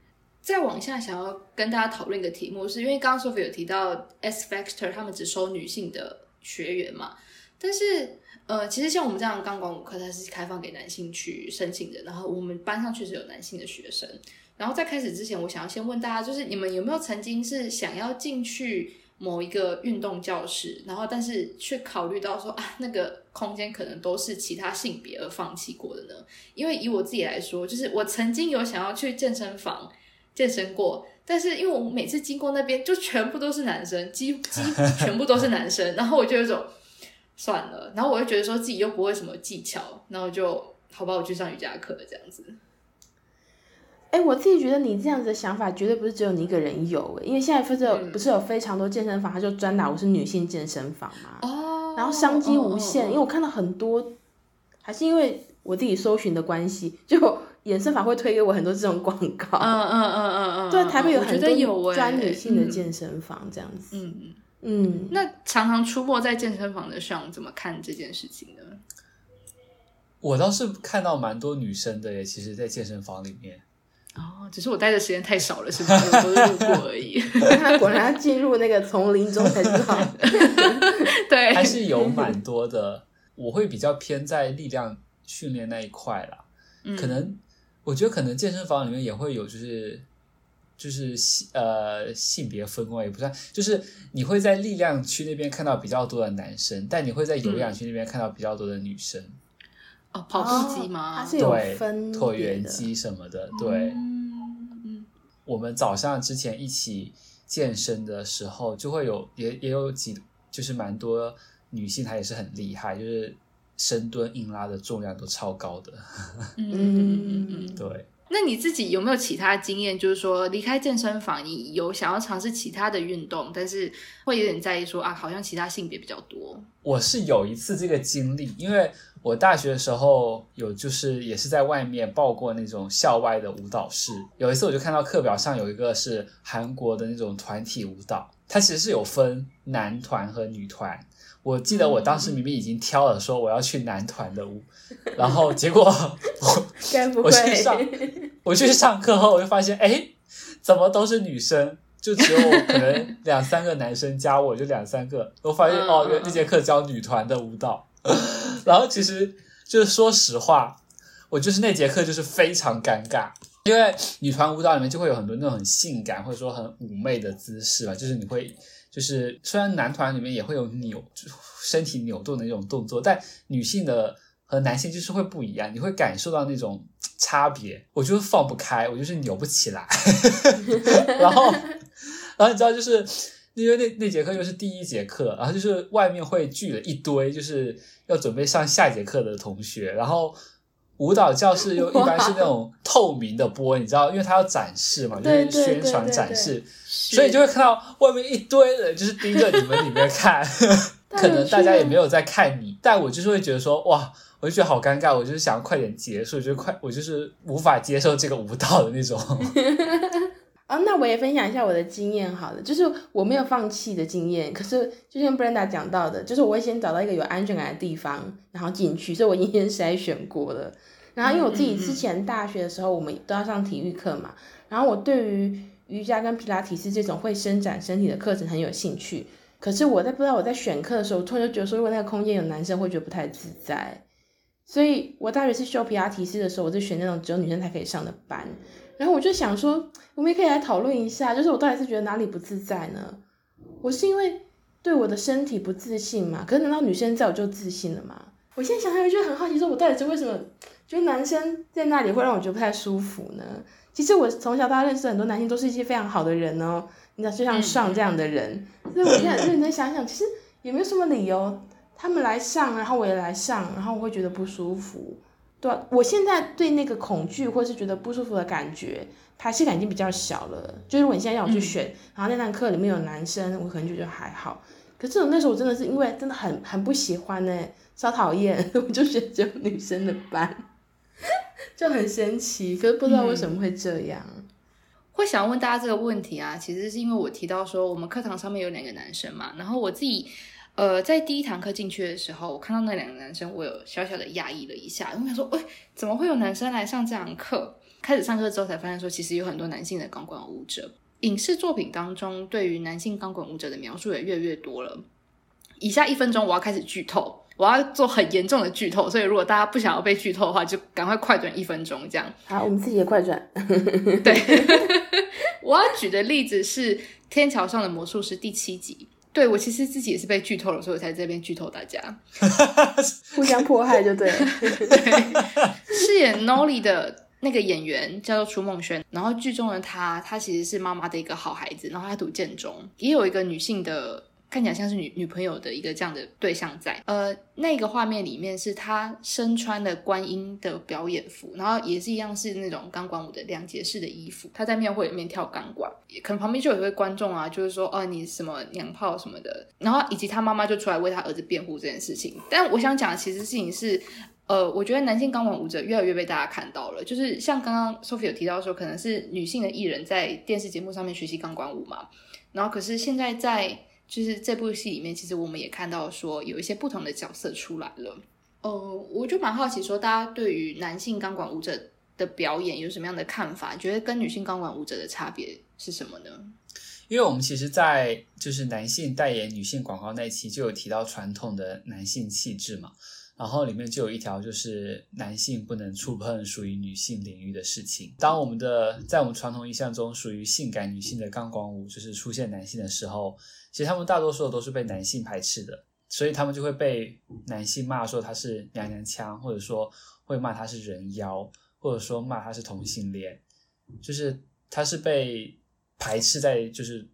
再往下，想要跟大家讨论一个题目，是因为刚刚 Sophie 有提到 S Factor 他们只收女性的学员嘛？但是呃，其实像我们这样钢管舞课，它是开放给男性去申请的。然后我们班上确实有男性的学生。然后在开始之前，我想要先问大家，就是你们有没有曾经是想要进去某一个运动教室，然后但是却考虑到说啊，那个空间可能都是其他性别而放弃过的呢？因为以我自己来说，就是我曾经有想要去健身房。健身过，但是因为我每次经过那边，就全部都是男生，几几乎全部都是男生，然后我就有种算了，然后我就觉得说自己又不会什么技巧，然后就好吧，我去上瑜伽课这样子。哎、欸，我自己觉得你这样子的想法绝对不是只有你一个人有，因为现在不是有、嗯、不是有非常多健身房，它就专打我是女性健身房嘛，哦，然后商机无限，哦、因为我看到很多，还是因为我自己搜寻的关系，就。健身房会推给我很多这种广告，嗯嗯嗯嗯嗯，对，台北有很多专女性的健身房这样子，嗯嗯嗯。那常常出没在健身房的上怎么看这件事情呢？我倒是看到蛮多女生的耶，其实，在健身房里面。哦，只是我待的时间太少了，是不是？我都是路过而已。他果然要进入那个丛林中才知道。对，还是有蛮多的。我会比较偏在力量训练那一块啦，嗯、可能。我觉得可能健身房里面也会有，就是就是性呃性别分位也不算，就是你会在力量区那边看到比较多的男生，但你会在有氧区那边看到比较多的女生。哦，跑步机吗？它是有分椭圆机什么的。对，嗯，我们早上之前一起健身的时候，就会有也也有几就是蛮多女性，她也是很厉害，就是。深蹲、硬拉的重量都超高的，嗯嗯嗯，对。那你自己有没有其他经验？就是说离开健身房，你有想要尝试其他的运动，但是会有点在意说啊，好像其他性别比较多。我是有一次这个经历，因为我大学的时候有就是也是在外面报过那种校外的舞蹈室。有一次我就看到课表上有一个是韩国的那种团体舞蹈。它其实是有分男团和女团。我记得我当时明明已经挑了说我要去男团的舞，然后结果我 我去上我去上课后，我就发现哎，怎么都是女生，就只有可能 两三个男生加我就两三个，我发现哦，那节课教女团的舞蹈，然后其实就是说实话，我就是那节课就是非常尴尬。因为女团舞蹈里面就会有很多那种很性感或者说很妩媚的姿势吧，就是你会，就是虽然男团里面也会有扭，身体扭动的那种动作，但女性的和男性就是会不一样，你会感受到那种差别。我就是放不开，我就是扭不起来。然后，然后你知道，就是因为那那节课又是第一节课，然后就是外面会聚了一堆，就是要准备上下节课的同学，然后。舞蹈教室又一般是那种透明的玻璃，你知道，因为它要展示嘛，就是宣传展示，所以就会看到外面一堆人就是盯着你们里面看，可能大家也没有在看你，但我就是会觉得说，哇，我就觉得好尴尬，我就是想要快点结束，就快，我就是无法接受这个舞蹈的那种。啊、哦，那我也分享一下我的经验好了，就是我没有放弃的经验。可是就像 Brenda 讲到的，就是我会先找到一个有安全感的地方，然后进去。所以我已经先筛选过了。然后因为我自己之前大学的时候，我们都要上体育课嘛。然后我对于瑜伽跟皮拉提斯这种会伸展身体的课程很有兴趣。可是我在不知道我在选课的时候，我突然就觉得说，如果那个空间有男生，会觉得不太自在。所以我大学是修皮拉提斯的时候，我就选那种只有女生才可以上的班。然后我就想说，我们也可以来讨论一下，就是我到底是觉得哪里不自在呢？我是因为对我的身体不自信嘛？可是难道女生在我就自信了吗？我现在想想，我就很好奇，说我到底是为什么觉得男生在那里会让我觉得不太舒服呢？其实我从小到大认识很多男性，都是一些非常好的人哦。你知道，就像上这样的人，所以我现在认真想想，其实也没有什么理由，他们来上，然后我也来上，然后我会觉得不舒服。对，我现在对那个恐惧或是觉得不舒服的感觉，排斥感已经比较小了。就是如果你现在让我去选，嗯、然后那堂课里面有男生，我可能就觉得还好。可是我那时候我真的是因为真的很很不喜欢呢，超讨厌，我就选只有女生的班，就很神奇。可是不知道为什么会这样。嗯、会想要问大家这个问题啊，其实是因为我提到说我们课堂上面有两个男生嘛，然后我自己。呃，在第一堂课进去的时候，我看到那两个男生，我有小小的讶异了一下。我想说，哎，怎么会有男生来上这堂课？开始上课之后，才发现说，其实有很多男性的钢管舞者。影视作品当中，对于男性钢管舞者的描述也越来越多了。以下一分钟，我要开始剧透，我要做很严重的剧透。所以，如果大家不想要被剧透的话，就赶快快转一分钟，这样。好，我们自己也快转。对，我要举的例子是《天桥上的魔术师》第七集。对，我其实自己也是被剧透了，所以我才在这边剧透大家，互相迫害就对了。对，饰演 Nolly 的那个演员叫做楚梦轩，然后剧中的他，他其实是妈妈的一个好孩子，然后他读建中，也有一个女性的。看起来像是女女朋友的一个这样的对象在，呃，那个画面里面是他身穿的观音的表演服，然后也是一样是那种钢管舞的两节式的衣服，他在庙会里面跳钢管，可能旁边就有一位观众啊，就是说，哦，你什么娘炮什么的，然后以及他妈妈就出来为他儿子辩护这件事情。但我想讲的其实事情是，呃，我觉得男性钢管舞者越来越被大家看到了，就是像刚刚 Sophie 有提到说，可能是女性的艺人在电视节目上面学习钢管舞嘛，然后可是现在在。就是这部戏里面，其实我们也看到说有一些不同的角色出来了。哦、呃，我就蛮好奇说，大家对于男性钢管舞者的表演有什么样的看法？觉得跟女性钢管舞者的差别是什么呢？因为我们其实，在就是男性代言女性广告那一期就有提到传统的男性气质嘛。然后里面就有一条，就是男性不能触碰属于女性领域的事情。当我们的在我们传统印象中属于性感女性的钢管舞，就是出现男性的时候，其实他们大多数都是被男性排斥的，所以他们就会被男性骂说他是娘娘腔，或者说会骂他是人妖，或者说骂他是同性恋，就是他是被排斥在就是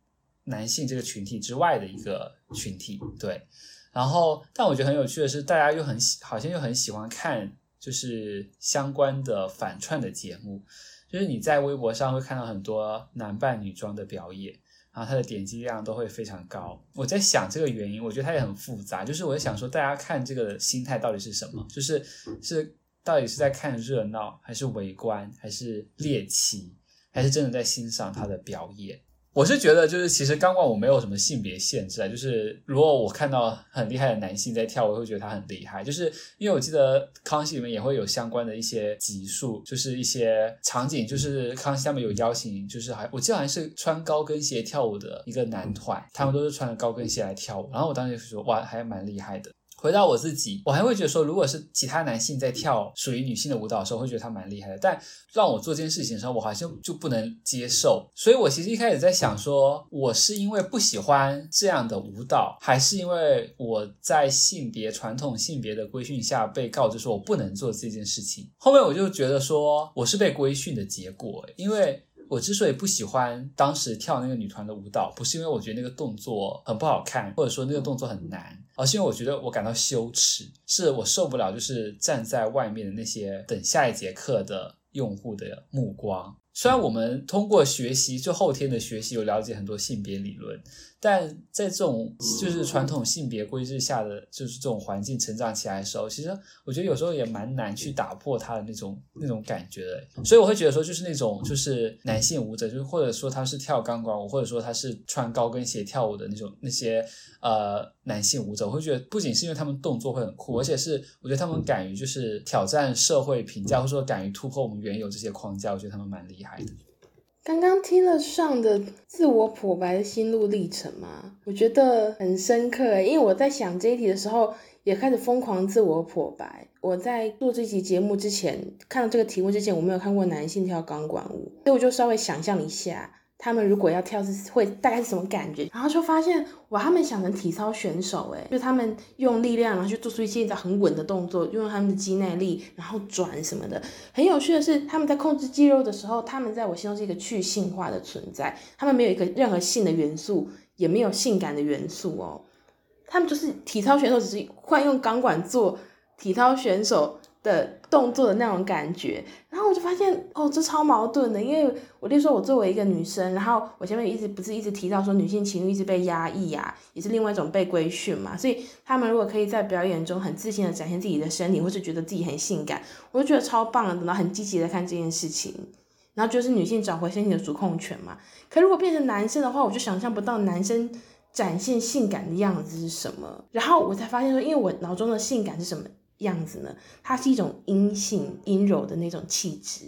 男性这个群体之外的一个群体，对。然后，但我觉得很有趣的是，大家又很喜，好像又很喜欢看，就是相关的反串的节目。就是你在微博上会看到很多男扮女装的表演，然后它的点击量都会非常高。我在想这个原因，我觉得它也很复杂。就是我在想说，大家看这个心态到底是什么？就是是到底是在看热闹，还是围观，还是猎奇，还是真的在欣赏他的表演？我是觉得，就是其实钢管舞没有什么性别限制啊。就是如果我看到很厉害的男性在跳，我会觉得他很厉害。就是因为我记得康熙里面也会有相关的一些集数，就是一些场景，就是康熙他们有邀请，就是还我记得好像是穿高跟鞋跳舞的一个男团，他们都是穿着高跟鞋来跳舞。然后我当时就说，哇，还蛮厉害的。回到我自己，我还会觉得说，如果是其他男性在跳属于女性的舞蹈的时候，会觉得他蛮厉害的。但让我做这件事情的时候，我好像就不能接受。所以我其实一开始在想说，我是因为不喜欢这样的舞蹈，还是因为我在性别传统性别的规训下被告知说我不能做这件事情。后面我就觉得说，我是被规训的结果，因为。我之所以不喜欢当时跳那个女团的舞蹈，不是因为我觉得那个动作很不好看，或者说那个动作很难，而是因为我觉得我感到羞耻，是我受不了，就是站在外面的那些等下一节课的用户的目光。虽然我们通过学习，就后天的学习，有了解很多性别理论。但在这种就是传统性别规制下的就是这种环境成长起来的时候，其实我觉得有时候也蛮难去打破他的那种那种感觉的。所以我会觉得说，就是那种就是男性舞者，就是或者说他是跳钢管舞，或者说他是穿高跟鞋跳舞的那种那些呃男性舞者，我会觉得不仅是因为他们动作会很酷，而且是我觉得他们敢于就是挑战社会评价，或者说敢于突破我们原有这些框架，我觉得他们蛮厉害的。刚刚听了上的自我剖白的心路历程嘛，我觉得很深刻诶，因为我在想这一题的时候，也开始疯狂自我剖白。我在做这期节目之前，看到这个题目之前，我没有看过男性跳钢管舞，所以我就稍微想象一下。他们如果要跳是会大概是什么感觉？然后就发现哇，他们想成体操选手诶，就他们用力量，然后去做出一些很稳的动作，用他们的肌耐力，然后转什么的。很有趣的是，他们在控制肌肉的时候，他们在我心中是一个去性化的存在。他们没有一个任何性的元素，也没有性感的元素哦。他们就是体操选手，只是换用钢管做体操选手的动作的那种感觉，然后我就发现哦，这超矛盾的，因为我就说我作为一个女生，然后我前面一直不是一直提到说女性情欲一直被压抑啊，也是另外一种被规训嘛，所以他们如果可以在表演中很自信的展现自己的身体，或是觉得自己很性感，我就觉得超棒的，然后很积极的看这件事情，然后就是女性找回身体的主控权嘛。可如果变成男生的话，我就想象不到男生展现性感的样子是什么，然后我才发现说，因为我脑中的性感是什么？样子呢？它是一种阴性、阴柔的那种气质，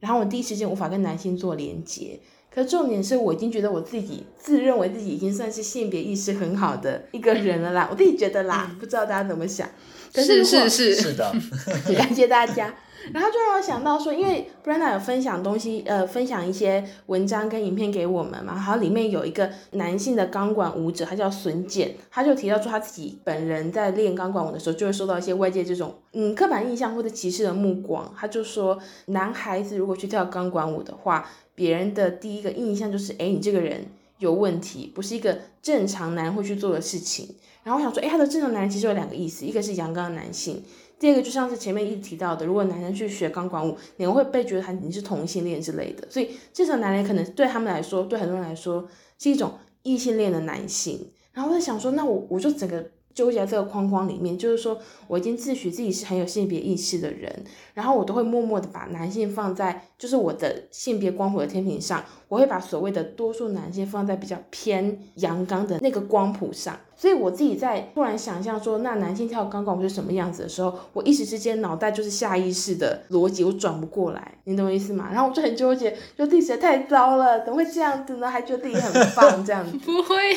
然后我第一时间无法跟男性做连接。可重点是我已经觉得我自己自认为自己已经算是性别意识很好的一个人了啦，我自己觉得啦，不知道大家怎么想？可是是是是的，感谢大家。然后就让我想到说，因为 Brenda 有分享东西，呃，分享一些文章跟影片给我们嘛，然后里面有一个男性的钢管舞者，他叫孙健，他就提到说他自己本人在练钢管舞的时候，就会受到一些外界这种嗯刻板印象或者歧视的目光。他就说，男孩子如果去跳钢管舞的话，别人的第一个印象就是，哎，你这个人有问题，不是一个正常男人会去做的事情。然后我想说，哎，他的正常男人其实有两个意思，一个是阳刚的男性。第二个就像是前面一直提到的，如果男生去学钢管舞，你会被觉得他你是同性恋之类的，所以这种男人可能对他们来说，对很多人来说是一种异性恋的男性。然后我在想说，那我我就整个纠结在这个框框里面，就是说我已经自诩自己是很有性别意识的人，然后我都会默默的把男性放在就是我的性别光谱的天平上，我会把所谓的多数男性放在比较偏阳刚的那个光谱上。所以我自己在突然想象说，那男性跳钢管舞是什么样子的时候，我一时之间脑袋就是下意识的逻辑，我转不过来，你懂我意思吗？然后我就很纠结，就自己实在太糟了，怎么会这样子呢？还觉得自己很棒这样子。不会。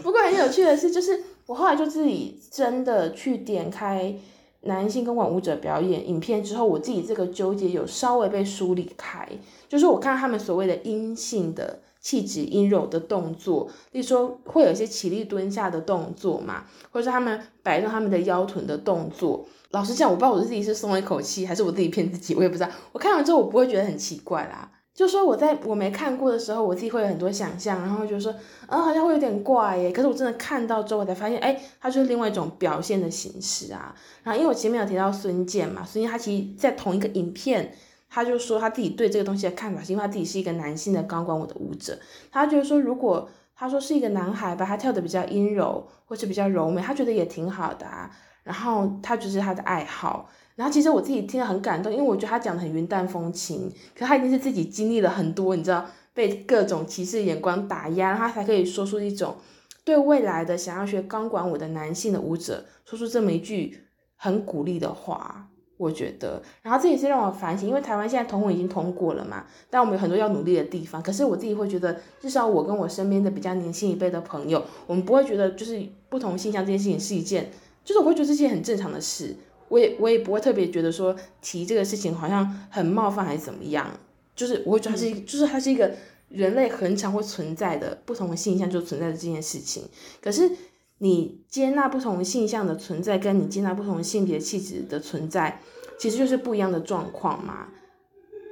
不过很有趣的是，就是我后来就自己真的去点开男性钢管舞者表演影片之后，我自己这个纠结有稍微被梳理开，就是我看他们所谓的阴性的。气质阴柔的动作，例如说会有一些起立蹲下的动作嘛，或者是他们摆动他们的腰臀的动作。老实讲，我不知道我自己是松了一口气，还是我自己骗自己，我也不知道。我看完之后，我不会觉得很奇怪啦。就说我在我没看过的时候，我自己会有很多想象，然后就说，啊，好像会有点怪耶。可是我真的看到之后，我才发现，哎，它就是另外一种表现的形式啊。然后因为我前面有提到孙健嘛，孙健他其实在同一个影片。他就说他自己对这个东西的看法，是因为他自己是一个男性的钢管舞的舞者。他觉得说，如果他说是一个男孩吧，他跳的比较阴柔或是比较柔美，他觉得也挺好的啊。然后他就是他的爱好。然后其实我自己听了很感动，因为我觉得他讲的很云淡风轻，可他一定是自己经历了很多，你知道被各种歧视眼光打压，他才可以说出一种对未来的想要学钢管舞的男性的舞者说出这么一句很鼓励的话。我觉得，然后这也是让我反省，因为台湾现在同婚已经通过了嘛，但我们有很多要努力的地方。可是我自己会觉得，至少我跟我身边的比较年轻一辈的朋友，我们不会觉得就是不同性向这件事情是一件，就是我会觉得这件很正常的事。我也我也不会特别觉得说提这个事情好像很冒犯还是怎么样，就是我会觉得它是，嗯、就是它是一个人类很常会存在的不同的性向就存在的这件事情。可是。你接纳不同性向的存在，跟你接纳不同性别气质的存在，其实就是不一样的状况嘛。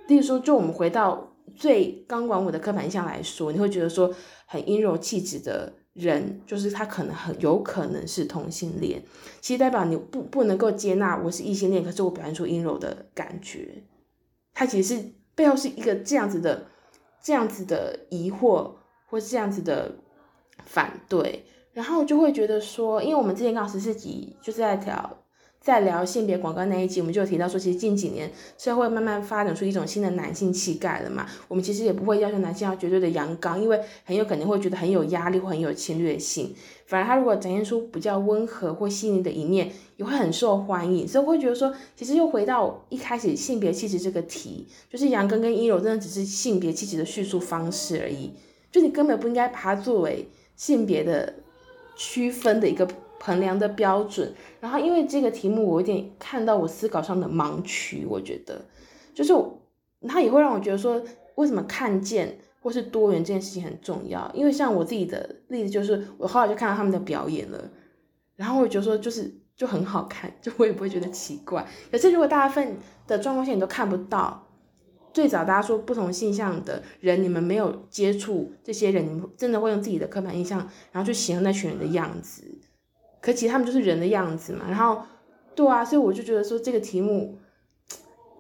例如说，就我们回到最钢管舞的刻板印象来说，你会觉得说很阴柔气质的人，就是他可能很有可能是同性恋，其实代表你不不能够接纳我是异性恋，可是我表现出阴柔的感觉，他其实是背后是一个这样子的这样子的疑惑，或是这样子的反对。然后就会觉得说，因为我们之前刚好十四集就是在聊，在聊性别广告那一集，我们就有提到说，其实近几年社会慢慢发展出一种新的男性气概了嘛。我们其实也不会要求男性要绝对的阳刚，因为很有可能会觉得很有压力或很有侵略性。反而他如果展现出比较温和或细腻的一面，也会很受欢迎。所以会觉得说，其实又回到一开始性别气质这个题，就是阳刚跟阴柔真的只是性别气质的叙述方式而已，就你根本不应该把它作为性别的。区分的一个衡量的标准，然后因为这个题目，我有点看到我思考上的盲区，我觉得就是它也会让我觉得说，为什么看见或是多元这件事情很重要？因为像我自己的例子，就是我后来就看到他们的表演了，然后我觉得说就是就很好看，就我也不会觉得奇怪。可是如果大部分的状况下你都看不到。最早大家说不同性向的人，你们没有接触这些人，你们真的会用自己的刻板印象，然后去形容那群人的样子。可其实他们就是人的样子嘛。然后，对啊，所以我就觉得说这个题目，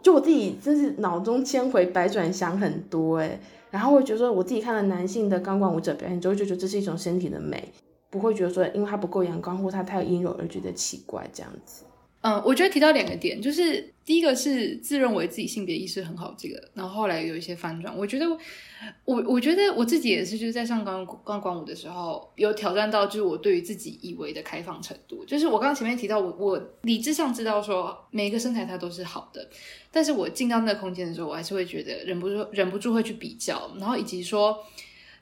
就我自己真是脑中千回百转想很多诶。然后我觉得说我自己看了男性的钢管舞者表演之后，就觉得这是一种身体的美，不会觉得说因为他不够阳光或他太阴柔而觉得奇怪这样子。嗯，我觉得提到两个点，就是第一个是自认为自己性别意识很好，这个，然后后来有一些翻转。我觉得，我我觉得我自己也是，就是在上钢钢管舞的时候，有挑战到，就是我对于自己以为的开放程度。就是我刚刚前面提到，我我理智上知道说每一个身材它都是好的，但是我进到那个空间的时候，我还是会觉得忍不住忍不住会去比较，然后以及说。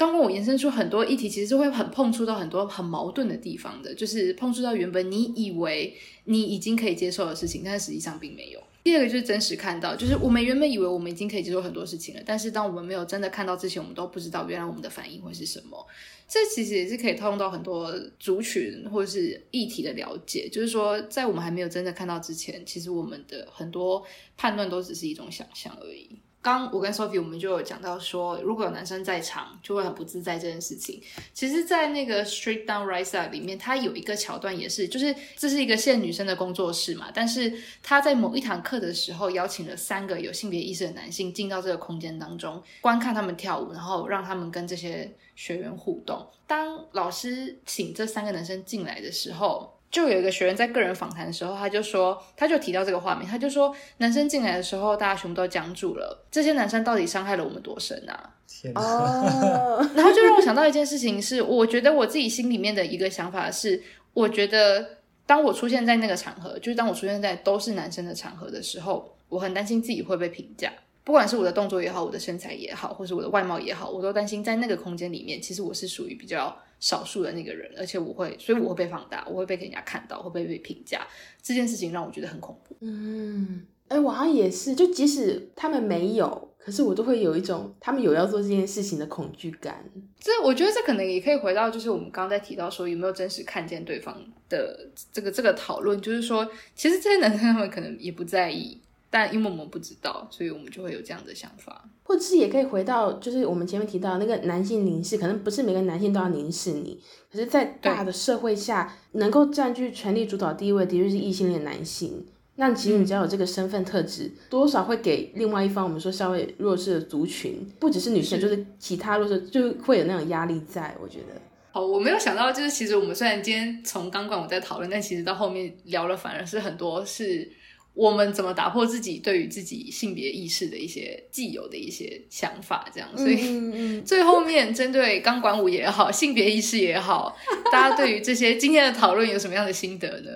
刚刚我延伸出很多议题，其实是会很碰触到很多很矛盾的地方的，就是碰触到原本你以为你已经可以接受的事情，但是实际上并没有。第二个就是真实看到，就是我们原本以为我们已经可以接受很多事情了，但是当我们没有真的看到之前，我们都不知道原来我们的反应会是什么。这其实也是可以套用到很多族群或者是议题的了解，就是说在我们还没有真的看到之前，其实我们的很多判断都只是一种想象而已。刚我跟 Sophie 我们就有讲到说，如果有男生在场，就会很不自在这件事情。其实，在那个 Straight Down rise 里面，它有一个桥段也是，就是这是一个现女生的工作室嘛，但是他在某一堂课的时候，邀请了三个有性别意识的男性进到这个空间当中，观看他们跳舞，然后让他们跟这些学员互动。当老师请这三个男生进来的时候，就有一个学员在个人访谈的时候，他就说，他就提到这个画面，他就说，男生进来的时候，大家全部都僵住了。这些男生到底伤害了我们多深啊？天啊！然后就让我想到一件事情是，我觉得我自己心里面的一个想法是，我觉得当我出现在那个场合，就是当我出现在都是男生的场合的时候，我很担心自己会被评价，不管是我的动作也好，我的身材也好，或是我的外貌也好，我都担心在那个空间里面，其实我是属于比较。少数的那个人，而且我会，所以我会被放大，我会被给人家看到，会被被评价，这件事情让我觉得很恐怖。嗯，哎、欸，我好像也是，就即使他们没有，可是我都会有一种他们有要做这件事情的恐惧感。这我觉得这可能也可以回到，就是我们刚刚在提到说有没有真实看见对方的这个这个讨论，就是说其实这些男生他们可能也不在意。但因为我们不知道，所以我们就会有这样的想法，或者是也可以回到，就是我们前面提到那个男性凝视，可能不是每个男性都要凝视你，可是，在大的社会下，能够占据权力主导地位的确是异性恋男性。那其实你只要有这个身份特质，嗯、多少会给另外一方，我们说稍微弱势的族群，不只是女生，是就是其他弱势，就会有那种压力在。我觉得，哦，我没有想到，就是其实我们虽然今天从钢管我在讨论，但其实到后面聊了，反而是很多是。我们怎么打破自己对于自己性别意识的一些既有的一些想法，这样。所以 最后面针对钢管舞也好，性别意识也好，大家对于这些今天的讨论有什么样的心得呢？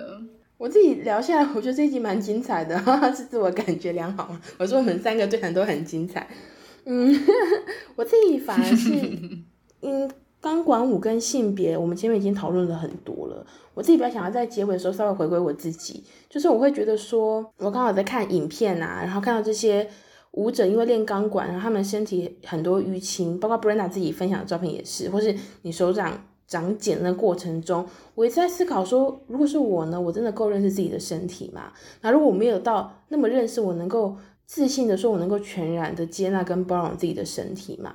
我自己聊下来，我觉得这一集蛮精彩的，是自我感觉良好。我说我们三个对谈都很精彩。嗯，我自己反而是，嗯，钢管舞跟性别，我们前面已经讨论了很多了。我自己比较想要在结尾的时候稍微回归我自己，就是我会觉得说，我刚好在看影片啊，然后看到这些舞者因为练钢管，然后他们身体很多淤青，包括 Brenda 自己分享的照片也是，或是你手掌长茧的过程中，我一直在思考说，如果是我呢，我真的够认识自己的身体吗？那如果我没有到那么认识，我能够。自信的说，我能够全然的接纳跟包容自己的身体嘛？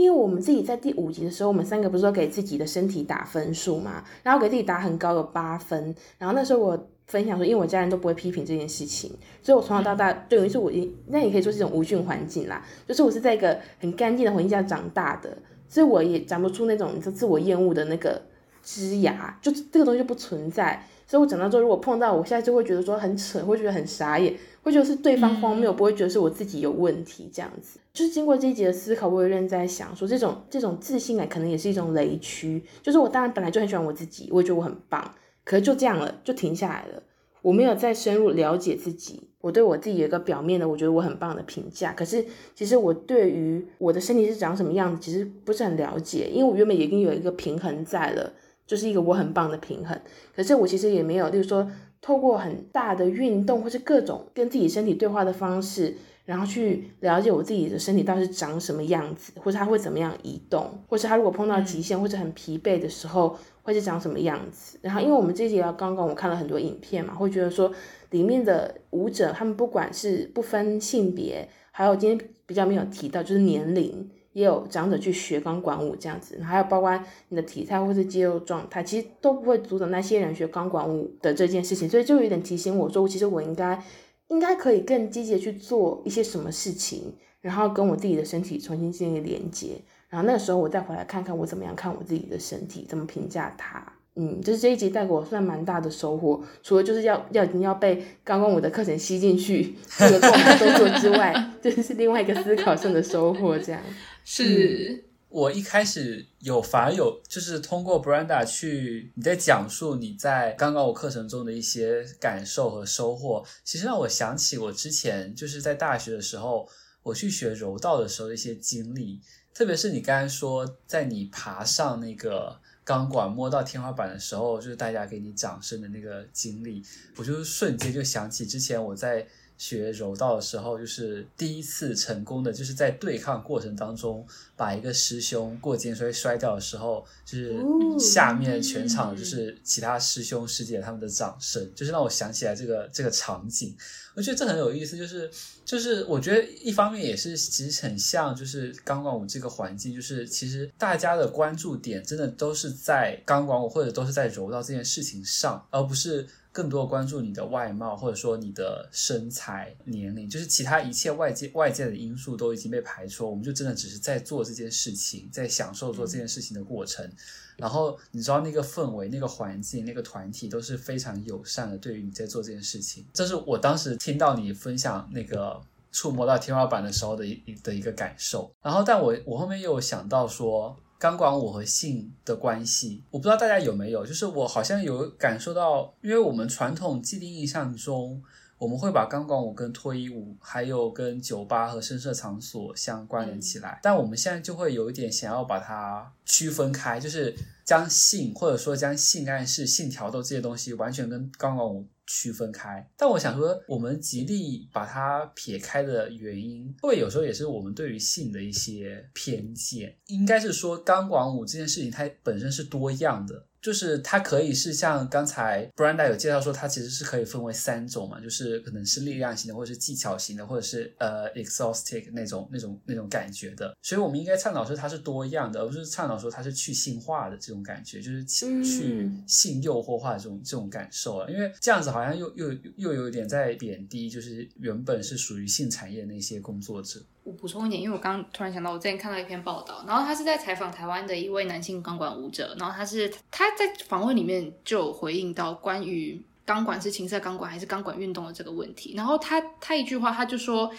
因为我们自己在第五集的时候，我们三个不是说给自己的身体打分数嘛？然后给自己打很高的八分。然后那时候我分享说，因为我家人都不会批评这件事情，所以我从小到大，等于是我，那也可以说是一种无菌环境啦。就是我是在一个很干净的环境下长大的，所以我也长不出那种就自我厌恶的那个枝芽，就这个东西就不存在。所以我长大之后，如果碰到我现在就会觉得说很扯，会觉得很傻眼。会觉得是对方荒谬，不会觉得是我自己有问题这样子。就是经过这一集的思考，我有认真在想说，这种这种自信感可能也是一种雷区。就是我当然本来就很喜欢我自己，我也觉得我很棒，可是就这样了，就停下来了。我没有再深入了解自己，我对我自己有一个表面的，我觉得我很棒的评价。可是其实我对于我的身体是长什么样子，其实不是很了解，因为我原本已经有一个平衡在了，就是一个我很棒的平衡。可是我其实也没有，就是说。透过很大的运动，或是各种跟自己身体对话的方式，然后去了解我自己的身体到底是长什么样子，或是它会怎么样移动，或是它如果碰到极限或者很疲惫的时候，会是长什么样子。然后，因为我们这集要刚刚我看了很多影片嘛，会觉得说里面的舞者他们不管是不分性别，还有今天比较没有提到就是年龄。也有长者去学钢管舞这样子，还有包括你的体态或是肌肉状态，其实都不会阻挡那些人学钢管舞的这件事情。所以就有点提醒我说，其实我应该应该可以更积极去做一些什么事情，然后跟我自己的身体重新建立连接，然后那个时候我再回来看看我怎么样看我自己的身体，怎么评价它。嗯，就是这一集带给我算蛮大的收获，除了就是要要要被刚刚我的课程吸进去这个动动作之外，就是另外一个思考上的收获，这样。是、嗯、我一开始有反而有，就是通过 Brenda 去你在讲述你在刚刚我课程中的一些感受和收获，其实让我想起我之前就是在大学的时候，我去学柔道的时候的一些经历，特别是你刚才说在你爬上那个钢管摸到天花板的时候，就是大家给你掌声的那个经历，我就瞬间就想起之前我在。学柔道的时候，就是第一次成功的，就是在对抗过程当中，把一个师兄过肩摔摔掉的时候，就是下面全场就是其他师兄师姐他们的掌声，就是让我想起来这个这个场景。我觉得这很有意思，就是就是我觉得一方面也是其实很像，就是钢管舞这个环境，就是其实大家的关注点真的都是在钢管舞或者都是在柔道这件事情上，而不是。更多关注你的外貌，或者说你的身材、年龄，就是其他一切外界外界的因素都已经被排除，我们就真的只是在做这件事情，在享受做这件事情的过程。然后你知道那个氛围、那个环境、那个团体都是非常友善的，对于你在做这件事情。这是我当时听到你分享那个触摸到天花板的时候的一的一个感受。然后，但我我后面又想到说。钢管舞和性的关系，我不知道大家有没有，就是我好像有感受到，因为我们传统既定印象中，我们会把钢管舞跟脱衣舞，还有跟酒吧和声色场所相关联起来，但我们现在就会有一点想要把它区分开，就是将性或者说将性暗示、性挑逗这些东西完全跟钢管舞。区分开，但我想说，我们极力把它撇开的原因，会不会有时候也是我们对于性的一些偏见？应该是说，钢管舞这件事情它本身是多样的。就是它可以是像刚才 Brenda 有介绍说，它其实是可以分为三种嘛，就是可能是力量型的，或者是技巧型的，或者是呃 exhaustic 那种那种那种感觉的。所以我们应该倡导说它是多样的，而不是倡导说它是去性化的这种感觉，就是去性诱惑化的这种这种感受啊。因为这样子好像又又又有点在贬低，就是原本是属于性产业那些工作者。我补充一点，因为我刚刚突然想到，我之前看到一篇报道，然后他是在采访台湾的一位男性钢管舞者，然后他是他在访问里面就有回应到关于钢管是情色钢管还是钢管运动的这个问题。然后他他一句话他就说，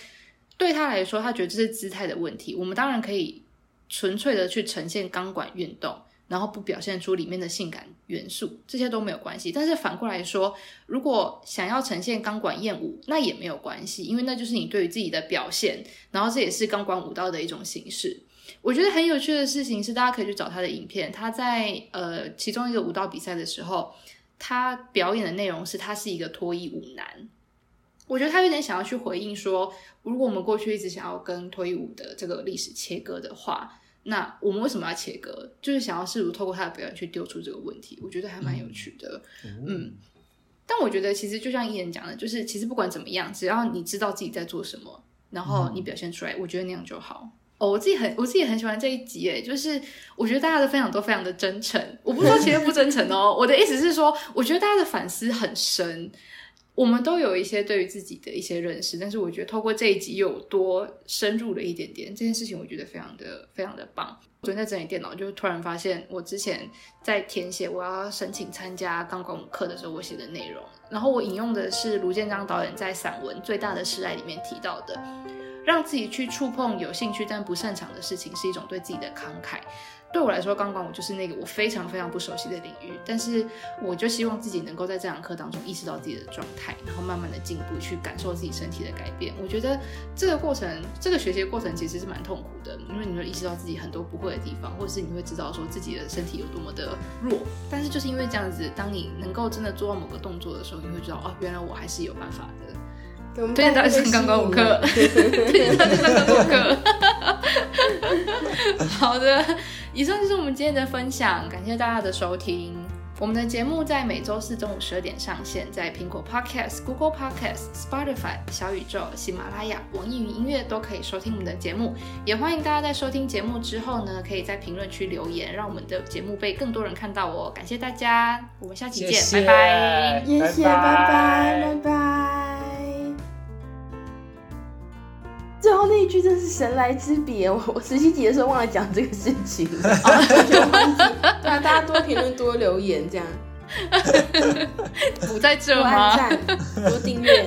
对他来说，他觉得这是姿态的问题。我们当然可以纯粹的去呈现钢管运动。然后不表现出里面的性感元素，这些都没有关系。但是反过来说，如果想要呈现钢管艳舞，那也没有关系，因为那就是你对于自己的表现。然后这也是钢管舞蹈的一种形式。我觉得很有趣的事情是，大家可以去找他的影片。他在呃其中一个舞蹈比赛的时候，他表演的内容是他是一个脱衣舞男。我觉得他有点想要去回应说，如果我们过去一直想要跟脱衣舞的这个历史切割的话。那我们为什么要切割？就是想要试图透过他的表演去丢出这个问题，我觉得还蛮有趣的。嗯，嗯，但我觉得其实就像伊人讲的，就是其实不管怎么样，只要你知道自己在做什么，然后你表现出来，我觉得那样就好。哦，我自己很我自己很喜欢这一集，诶，就是我觉得大家的分享都非常的真诚。我不是说其实不真诚哦，我的意思是说，我觉得大家的反思很深。我们都有一些对于自己的一些认识，但是我觉得透过这一集又多深入了一点点，这件事情我觉得非常的非常的棒。昨天在整理电脑，就突然发现我之前在填写我要申请参加钢管舞课的时候，我写的内容，然后我引用的是卢建章导演在散文《最大的示爱》里面提到的，让自己去触碰有兴趣但不擅长的事情，是一种对自己的慷慨。对我来说，钢管舞就是那个我非常非常不熟悉的领域，但是我就希望自己能够在这堂课当中意识到自己的状态，然后慢慢的进步，去感受自己身体的改变。我觉得这个过程，这个学习的过程其实是蛮痛苦的，因为你会意识到自己很多不会的地方，或者是你会知道说自己的身体有多么的弱。但是就是因为这样子，当你能够真的做到某个动作的时候，你会知道哦，原来我还是有办法的。推荐 大家上钢管舞课，推荐大家上钢管舞课。好的。以上就是我们今天的分享，感谢大家的收听。我们的节目在每周四中午十二点上线，在苹果 Podcast、Google Podcast、Spotify、小宇宙、喜马拉雅、网易云音乐都可以收听我们的节目。也欢迎大家在收听节目之后呢，可以在评论区留言，让我们的节目被更多人看到哦。感谢大家，我们下期见，谢谢拜拜，谢谢，拜拜，拜拜。最后那一句真是神来之笔，我我十七集的时候忘了讲这个事情。对啊，大家多评论多留言，这样。不在这吗？多按赞，多订阅。